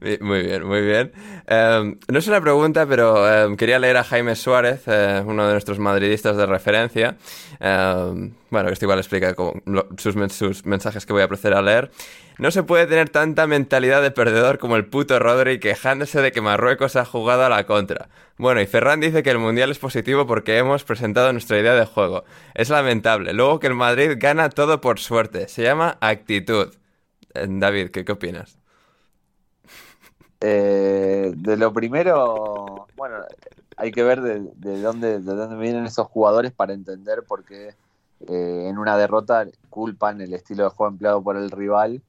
Muy bien, muy bien. Em, no es una pregunta, pero em, quería leer a Jaime Suárez, eh, uno de nuestros madridistas de referencia. Em, bueno, esto igual explica sus, sus, mensajes que voy a proceder a leer. No se puede tener tanta mentalidad de perdedor como el puto Rodri quejándose de que Marruecos ha jugado a la contra. Bueno, y Ferran dice que el Mundial es positivo porque hemos presentado nuestra idea de juego. Es lamentable. Luego que el Madrid gana todo por suerte. Se llama actitud. Eh, David, ¿qué, qué opinas? Eh, de lo primero, bueno, hay que ver de, dónde, de dónde vienen esos jugadores para entender por qué eh, en una derrota culpan el estilo de juego empleado por el rival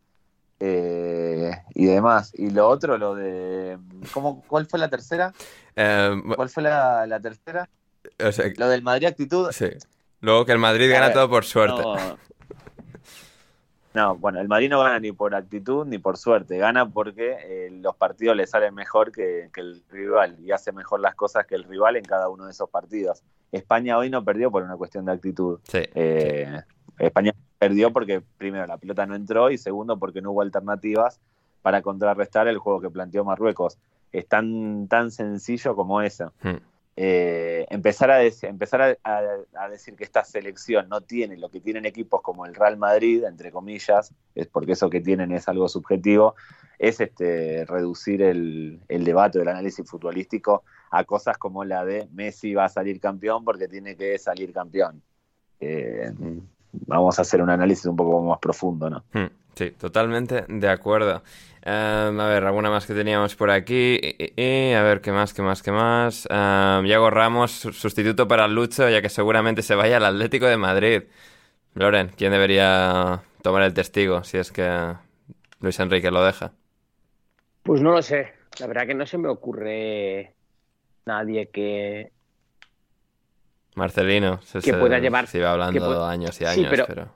eh, y demás. Y lo otro, lo de... ¿cómo, ¿Cuál fue la tercera? ¿Cuál fue la, tercera? lo del Madrid actitud. Sí. Luego que el Madrid gana todo por suerte. No, bueno, el Madrid no gana ni por actitud ni por suerte, gana porque eh, los partidos le salen mejor que, el rival y hace mejor las cosas que el rival en cada uno de esos partidos. España hoy no perdió por una cuestión de actitud. Eh, España perdió porque primero la pelota no entró y segundo porque no hubo alternativas para contrarrestar el juego que planteó Marruecos. Es tan, tan sencillo como eso. Hmm. Eh, empezar, a, empezar a, decir que esta selección no tiene lo que tienen equipos como el Real Madrid, entre comillas, es porque eso que tienen es algo subjetivo, es este, reducir el, el debate del análisis futbolístico a cosas como la de Messi va a salir campeón porque tiene que salir campeón. Eh, vamos a hacer un análisis un poco más profundo, ¿no? Hmm, sí, totalmente de acuerdo. Em, a ver, alguna más que teníamos por aquí. Y, a ver, ¿qué más, qué más, qué más? Um, Ramos, sustituto para Lucho, ya que seguramente se vaya al Atlético de Madrid. Loren, ¿quién debería tomar el testigo si es que Luis Enrique lo deja? Pues no lo sé. La verdad que no se me ocurre nadie que... Marcelino, se, que pueda llevar... Se iba hablando años y años, pero...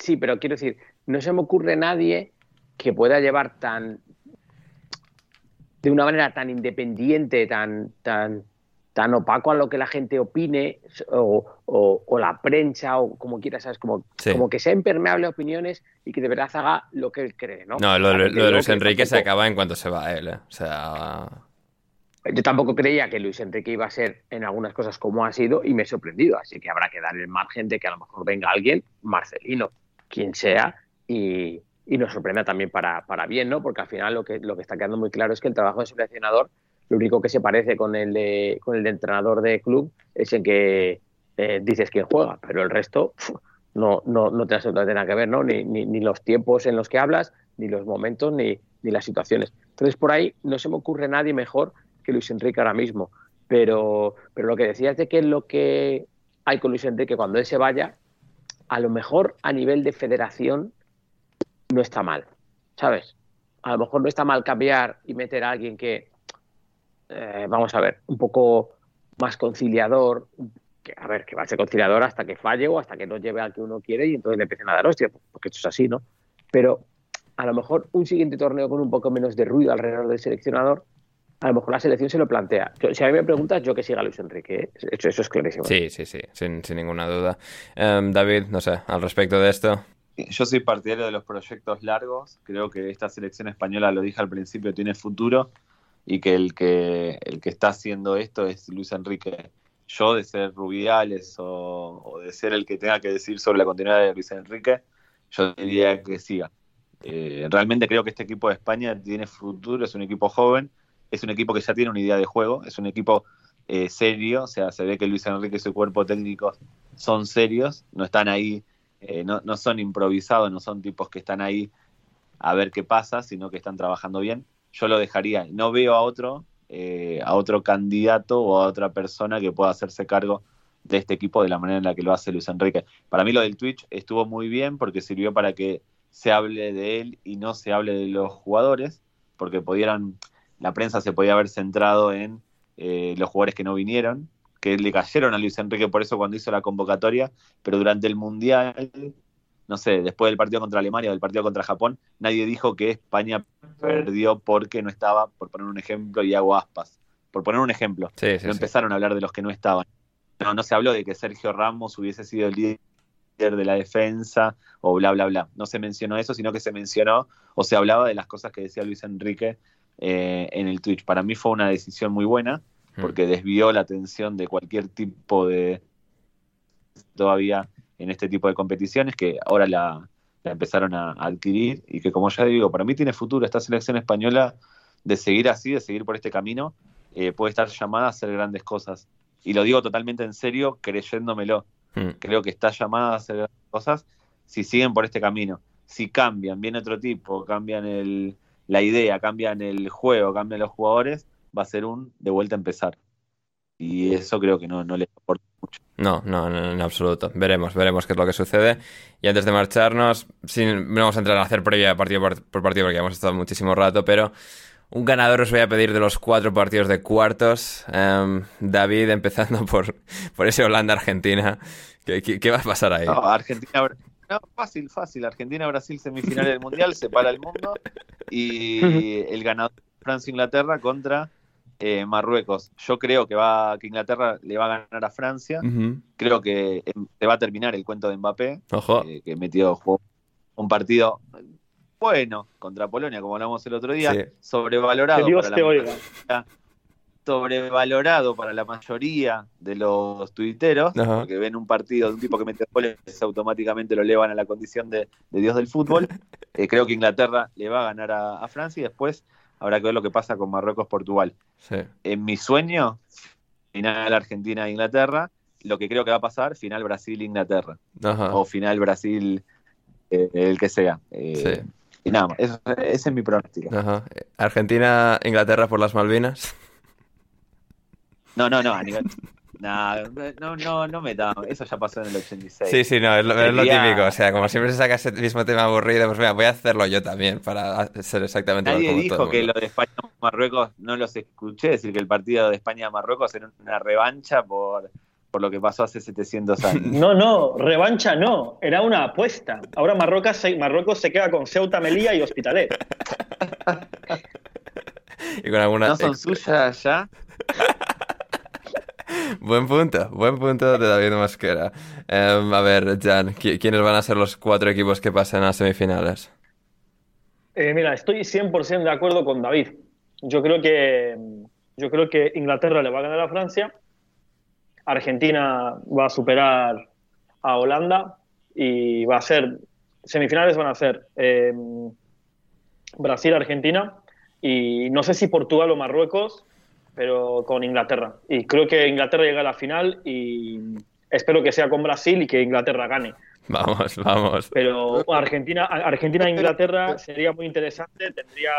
Sí, pero quiero decir, no se me ocurre nadie que pueda llevar tan de una manera tan independiente, tan, tan, tan opaco a lo que la gente opine o, la prensa o como quieras, ¿sabes? Como, como que sea impermeable a opiniones y que de verdad haga lo que él cree, ¿no? No, lo, de Luis Enrique se acaba en cuanto se va él, ¿eh? O sea... Yo tampoco creía que Luis Enrique iba a ser en algunas cosas como ha sido y me he sorprendido, así que habrá que dar el margen de que a lo mejor venga alguien, Marcelino, quien sea, y, y nos sorprenda también para, para, bien, ¿no? Porque al final lo que, lo que está quedando muy claro es que el trabajo de seleccionador, lo único que se parece con el de, con el de entrenador de club es en que eh, dices quién juega, pero el resto no, no, no tiene absolutamente nada que ver, ¿no? Ni, ni, los tiempos en los que hablas, ni los momentos, ni, ni las situaciones. Entonces, por ahí no se me ocurre nadie mejor que Luis Enrique ahora mismo. Pero, pero lo que decías de que lo que hay con Luis Enrique cuando él se vaya, a lo mejor a nivel de federación no está mal, ¿sabes? A lo mejor no está mal cambiar y meter a alguien que, eh, vamos a ver, un poco más conciliador, que, a ver, que va a ser conciliador hasta que falle o hasta que no lleve al que uno quiere y entonces le empiecen a dar hostia, porque esto es así, ¿no? Pero a lo mejor un siguiente torneo con un poco menos de ruido alrededor del seleccionador, a lo mejor la selección se lo plantea. si a mí me preguntas, yo que siga Luis Enrique. ¿eh? Eso, es clarísimo. Sí, sí, sí, sin, ninguna duda. Em, David, no sé, al respecto de esto. Yo soy partidario de los proyectos largos. Creo que esta selección española, lo dije al principio, tiene futuro y que el que, el que está haciendo esto es Luis Enrique. Yo, de ser Rubiales o, de ser el que tenga que decir sobre la continuidad de Luis Enrique, yo diría que siga. Eh, realmente creo que este equipo de España tiene futuro, es un equipo joven, es un equipo que ya tiene una idea de juego, es un equipo eh, serio, o sea, se ve que Luis Enrique y su cuerpo técnico son serios, no están ahí eh, no, no, son improvisados, no son tipos que están ahí a ver qué pasa, sino que están trabajando bien. Yo lo dejaría. No veo a otro, eh, a otro candidato o a otra persona que pueda hacerse cargo de este equipo de la manera en la que lo hace Luis Enrique. Para mí lo del Twitch estuvo muy bien porque sirvió para que se hable de él y no se hable de los jugadores, porque pudieran, la prensa se podía haber centrado en eh, los jugadores que no vinieron, que le cayeron a Luis Enrique por eso cuando hizo la convocatoria, pero durante el Mundial, no sé, después del partido contra Alemania o del partido contra Japón, nadie dijo que España perdió porque no estaba, por poner un ejemplo, y hago aspas. Por poner un ejemplo. no empezaron a hablar de los que no estaban. No, no se habló de que Sergio Ramos hubiese sido el líder de la defensa o bla, bla, bla. No se mencionó eso, sino que se mencionó o se hablaba de las cosas que decía Luis Enrique eh, en el Twitch. Para mí fue una decisión muy buena. Porque desvió la atención de cualquier tipo de todavía en este tipo de competiciones que ahora la, la empezaron a, a adquirir y que como ya digo, para mí tiene futuro esta selección española de seguir así, de seguir por este camino, eh, puede estar llamada a hacer grandes cosas. Y lo digo totalmente en serio, creyéndomelo. Hmm. Creo que está llamada a hacer grandes cosas si siguen por este camino. Si cambian, viene otro tipo, cambian el, la idea, cambian el juego, cambian los jugadores, va a ser un de vuelta a empezar. Y eso creo que no, no le aporta mucho. No, no, no, en absoluto. Veremos, veremos qué es lo que sucede. Y antes de marcharnos, sin, no vamos a entrar a hacer previa partido por, por partido porque hemos estado muchísimo rato, pero un ganador os voy a pedir de los cuatro partidos de cuartos. Em, David, empezando por, por ese Holanda-Argentina. ¿Qué, qué, qué va a pasar ahí? No, Argentina, no, fácil, fácil. Argentina-Brasil semifinal del Mundial, se para el mundo. Y el ganador Francia-Inglaterra contra eh, Marruecos. Yo creo que va que Inglaterra le va a ganar a Francia. Creo que se va a terminar el cuento de Mbappé, Ojo. eh, que metió un partido bueno contra Polonia, como hablamos el otro día, Sí. sobrevalorado. Que Dios para te la oiga. mayoría- sobrevalorado para la mayoría de los tuiteros, Ajá. porque ven un partido de un tipo que mete goles, automáticamente lo elevan a la condición de, de Dios del fútbol. Eh, creo que Inglaterra le va a ganar a, a Francia y después habrá que ver lo que pasa con Marruecos-Portugal. Sí. En mi sueño, final Argentina-Inglaterra, lo que creo que va a pasar, final Brasil-Inglaterra, o final Brasil, eh, el que sea. Eh, Sí. Y nada más, eso- ese es mi pronóstico. Ajá. Argentina, Inglaterra por las Malvinas. No, no, no, a nivel... No, no, no, no metamos. Eso ya pasó en el 86. Sí, sí, no, es lo, es lo Sería- típico. O sea, como siempre se saca ese mismo tema aburrido, pues mira, voy a hacerlo yo también para ser exactamente Nadie como dijo todo el que lo de España-Marruecos no los escuché decir que el partido de España-Marruecos era una revancha por, por lo que pasó hace 700 años. No, no, revancha no, era una apuesta. Ahora Marruecos se, Marruecos se queda con Ceuta, Melilla y Hospitalet. Y con alguna... ¿No son suyas ya? Buen punto, buen punto de David Mosquera. Em, a ver, Jan, ¿qui- ¿quiénes van a ser los cuatro equipos que pasen a semifinales? Eh, mira, estoy 100% de acuerdo con David. Yo creo que yo creo que Inglaterra le va a ganar a Francia, Argentina va a superar a Holanda y va a ser semifinales van a ser eh, Brasil, Argentina y no sé si Portugal o Marruecos, pero con Inglaterra. Y creo que Inglaterra llega a la final y espero que sea con Brasil y que Inglaterra gane. Vamos, vamos. Pero Argentina, Argentina Inglaterra sería muy interesante. Tendría,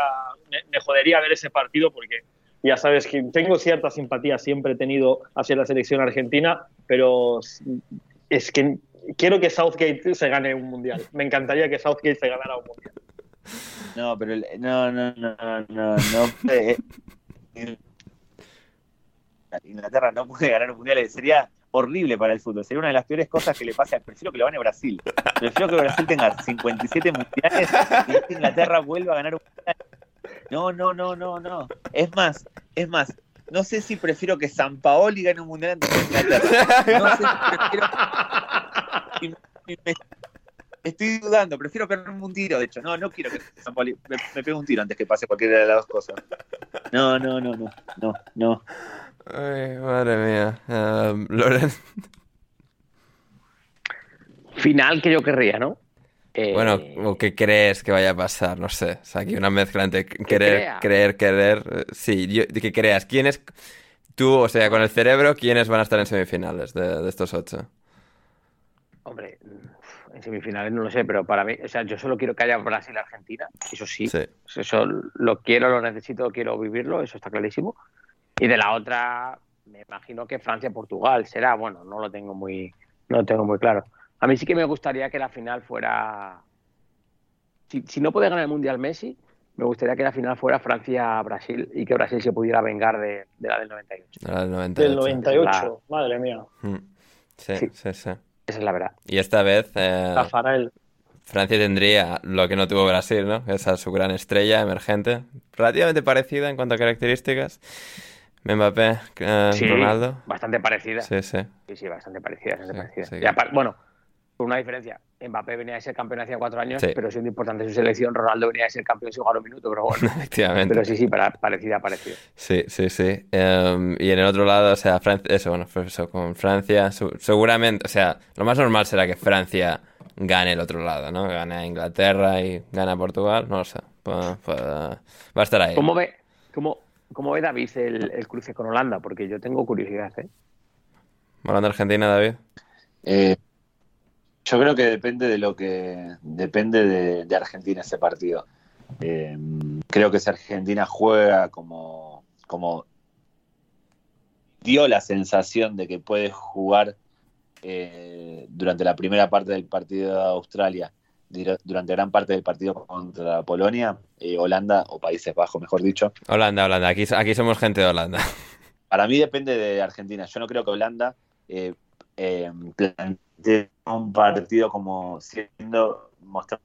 me, me jodería ver ese partido porque ya sabes que tengo cierta simpatía, siempre he tenido hacia la selección argentina, pero es que quiero que Southgate se gane un mundial. Me encantaría que Southgate se ganara un mundial. No, pero no, no, no, no, no. Inglaterra no puede ganar un mundial, sería horrible para el fútbol. Sería una de las peores cosas que le pase. Prefiero que lo gane Brasil. Prefiero que Brasil tenga 57 mundiales y que Inglaterra vuelva a ganar un mundial. No, no, no, no, no. Es más, es más. No sé si prefiero que San Paoli gane un mundial antes que Inglaterra. No sé si prefiero. me- Estoy dudando, prefiero pegarme un tiro, de hecho. No, no quiero que San Paoli me, me pegue un tiro antes que pase cualquiera de las dos cosas. No, no, no, no, no, no. Ay, madre mía. Em, Loren. Final que yo querría, ¿no? Eh, Bueno, ¿o ¿qué crees que vaya a pasar? No sé. O sea, aquí una mezcla entre querer, creer, querer. eh, Sí, yo, que creas. ¿Quiénes, tú, o sea, con el cerebro, quiénes van a estar en semifinales de, de estos ocho? Hombre, en semifinales no lo sé, pero para mí, o sea, yo solo quiero que haya Brasil-Argentina, eso sí, Sí. eso lo quiero, lo necesito, quiero vivirlo, eso está clarísimo. Y de la otra, me imagino que Francia-Portugal será, bueno, no lo tengo muy, no lo tengo muy claro. A mí sí que me gustaría que la final fuera, si, si no puede ganar el Mundial Messi, me gustaría que la final fuera Francia-Brasil y que Brasil se pudiera vengar de, de la del 98. La del 98. Del 98, madre mía. Mm. Sí, Sí. sí, sí. Esa es la verdad. Y esta vez eh, Rafael. Francia tendría lo que no tuvo Brasil, ¿no? Esa es su gran estrella emergente, relativamente parecida en cuanto a características. Mbappé, eh, Sí, Ronaldo. bastante parecida. Sí, sí. Sí, sí, bastante parecida, bastante Sí, parecida. sí. Y apar- bueno, por una diferencia. Mbappé venía de ser campeón hace cuatro años, pero siendo importante su selección, Ronaldo venía de ser campeón sin jugar un minuto, pero bueno. Efectivamente. pero sí, sí, para, parecida, parecida. Sí, sí, sí. Em, y en el otro lado, o sea, Francia, eso, bueno, pues eso, con Francia, su- seguramente, o sea, lo más normal será que Francia gane el otro lado, ¿no? Gane a Inglaterra y gane a Portugal, no lo sé. Pa- pa- va a estar ahí. ¿Cómo ve, cómo, cómo ve David el, el cruce con Holanda? Porque yo tengo curiosidad, ¿eh? Holanda-Argentina, David. Eh, yo creo que depende de lo que depende de, de Argentina ese partido. Eh, creo que si Argentina juega como, como dio la sensación de que puede jugar eh, durante la primera parte del partido de Australia, durante gran parte del partido contra Polonia, eh, Holanda o Países Bajos, mejor dicho, Holanda, Holanda. Aquí, aquí somos gente de Holanda. para mí depende de Argentina. Yo no creo que Holanda eh, eh, plantee un partido como siendo mostrando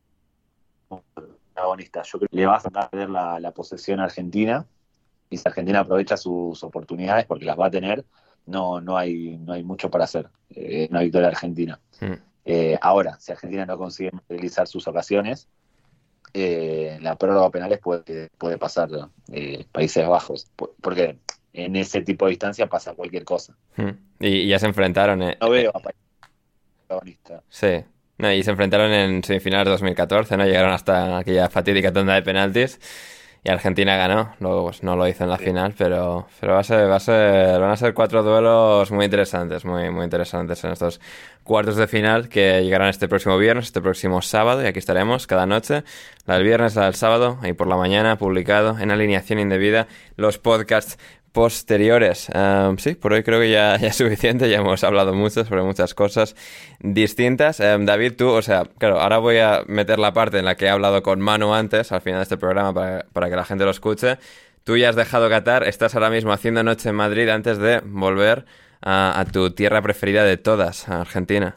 protagonista. Yo creo que le va a sacar la, la posesión a Argentina y si Argentina aprovecha sus oportunidades porque las va a tener, no, no, hay, no hay mucho para hacer. Eh, una victoria argentina. Mm. Eh, ahora, si Argentina no consigue realizar sus ocasiones, eh, la prórroga penales puede, puede pasar eh, Países Bajos. Por- Porque en ese tipo de distancia pasa cualquier cosa. Mm. Y, y ya se enfrentaron, eh, No veo a Países protagonista. Sí. No, y se enfrentaron en semifinales 2014, ¿no? Llegaron hasta aquella fatídica tanda de penaltis y Argentina ganó. Luego pues no lo hizo en la final, pero, pero va a ser, va a ser, van a ser cuatro duelos muy interesantes, muy, muy interesantes en estos cuartos de final que llegarán este próximo viernes, este próximo sábado y aquí estaremos cada noche. La del viernes, la del sábado y por la mañana publicado en alineación indebida los podcasts posteriores. Um, sí, por hoy creo que ya, ya es suficiente, ya hemos hablado mucho sobre muchas cosas distintas. Um, David, tú, o sea, claro, ahora voy a meter la parte en la que he hablado con Manu antes, al final de este programa, para, para que la gente lo escuche. Tú ya has dejado Qatar, estás ahora mismo haciendo noche en Madrid antes de volver a, a tu tierra preferida de todas, a Argentina.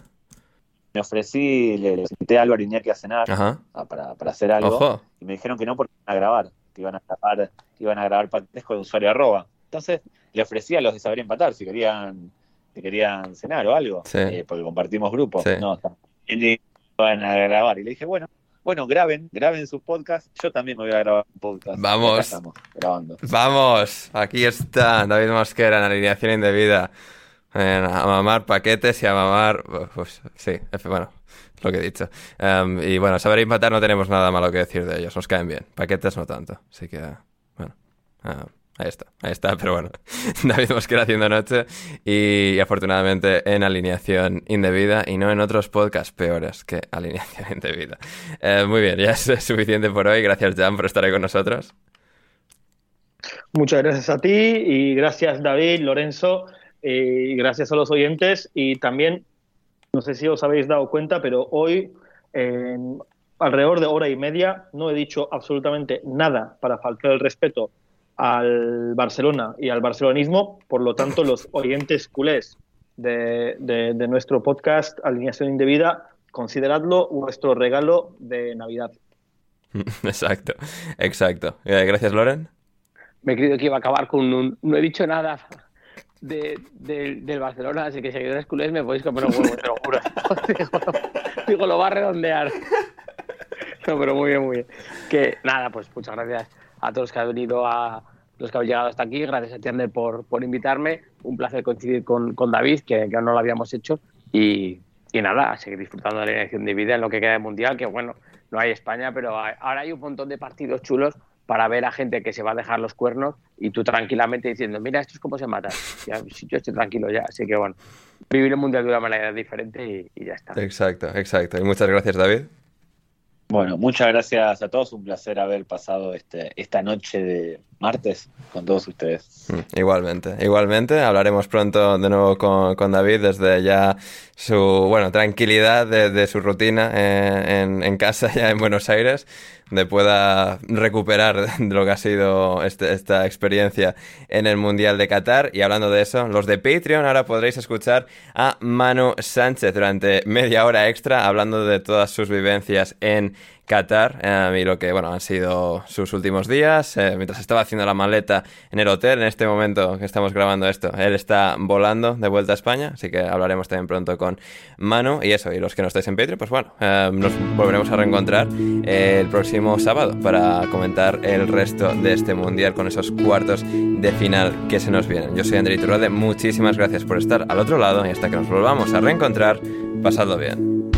Me ofrecí, le, invité a Álvaro Iñaki a cenar Ajá. a- para, para hacer algo. Ojo. Y me dijeron que no porque iban a grabar, que iban a grabar, que iban a grabar con usuario arroba. Entonces le ofrecí a los de Saber Empatar si querían, si querían cenar o algo, Sí. eh, porque compartimos grupos. Sí. No, iban a grabar. Y le dije, bueno, bueno, graben, graben sus podcasts. Yo también me voy a grabar un podcast. Vamos. Estamos grabando. Vamos, aquí está David Mosquera en alineación indebida. Eh, a mamar paquetes y a mamar. Pues sí, bueno, lo que he dicho. Em, y bueno, saber empatar no tenemos nada malo que decir de ellos, nos caen bien. Paquetes no tanto. Así que, bueno. ah, ahí está, ahí está, pero bueno. David Mosquera haciendo noche y, afortunadamente en alineación indebida y no en otros podcasts peores que alineación indebida. Eh, muy bien, ya es suficiente por hoy. Gracias, Jan, por estar ahí con nosotros. Muchas gracias a ti y gracias David, Lorenzo, eh, y gracias a los oyentes y también, no sé si os habéis dado cuenta, pero hoy en alrededor de hora y media no he dicho absolutamente nada para faltar el respeto al Barcelona y al barcelonismo, por lo tanto los oyentes culés de, de- de nuestro podcast Alineación Indebida, consideradlo vuestro regalo de Navidad. Exacto, exacto. Eh, gracias, Loren. Me he creído que iba a acabar con un... No he dicho nada de, de- del Barcelona, así que seguidores culés me podéis comer un huevo, te lo juro. digo, lo, digo, lo va a redondear. No, pero muy bien, muy bien. Que nada, pues muchas gracias a todos los que han venido a los que habéis llegado hasta aquí. Gracias a ti, Ander, por, por invitarme. Un placer coincidir con, con David, que, que no lo habíamos hecho. Y, y nada, a seguir disfrutando de la elección de vida en lo que queda de mundial, que bueno, no hay España, pero hay- ahora hay un montón de partidos chulos para ver a gente que se va a dejar los cuernos y tú tranquilamente diciendo, mira, esto es como se matan. Ya, yo estoy tranquilo ya, así que bueno, vivir el mundial de una manera diferente y, y ya está. Exacto, exacto. Y muchas gracias, David. Bueno, muchas gracias a todos. Un placer haber pasado este, esta noche de martes con todos ustedes. Mm, Igualmente, igualmente. Hablaremos pronto de nuevo con, con David desde ya su, bueno, tranquilidad de, de su rutina eh, en, en casa ya en Buenos Aires, de pueda recuperar lo que ha sido este- esta experiencia en el Mundial de Qatar. Y hablando de eso, los de Patreon ahora podréis escuchar a Manu Sánchez durante media hora extra hablando de todas sus vivencias en Qatar eh, y lo que bueno han sido sus últimos días. Eh, mientras estaba haciendo la maleta en el hotel, en este momento que estamos grabando esto, él está volando de vuelta a España, así que hablaremos también pronto con Manu y eso. Y los que no estáis en Patreon, pues bueno, eh, nos volveremos a reencontrar el próximo sábado para comentar el resto de este mundial con esos cuartos de final que se nos vienen. Yo soy André Iturralde, muchísimas gracias por estar al otro lado y hasta que nos volvamos a reencontrar, pasadlo bien.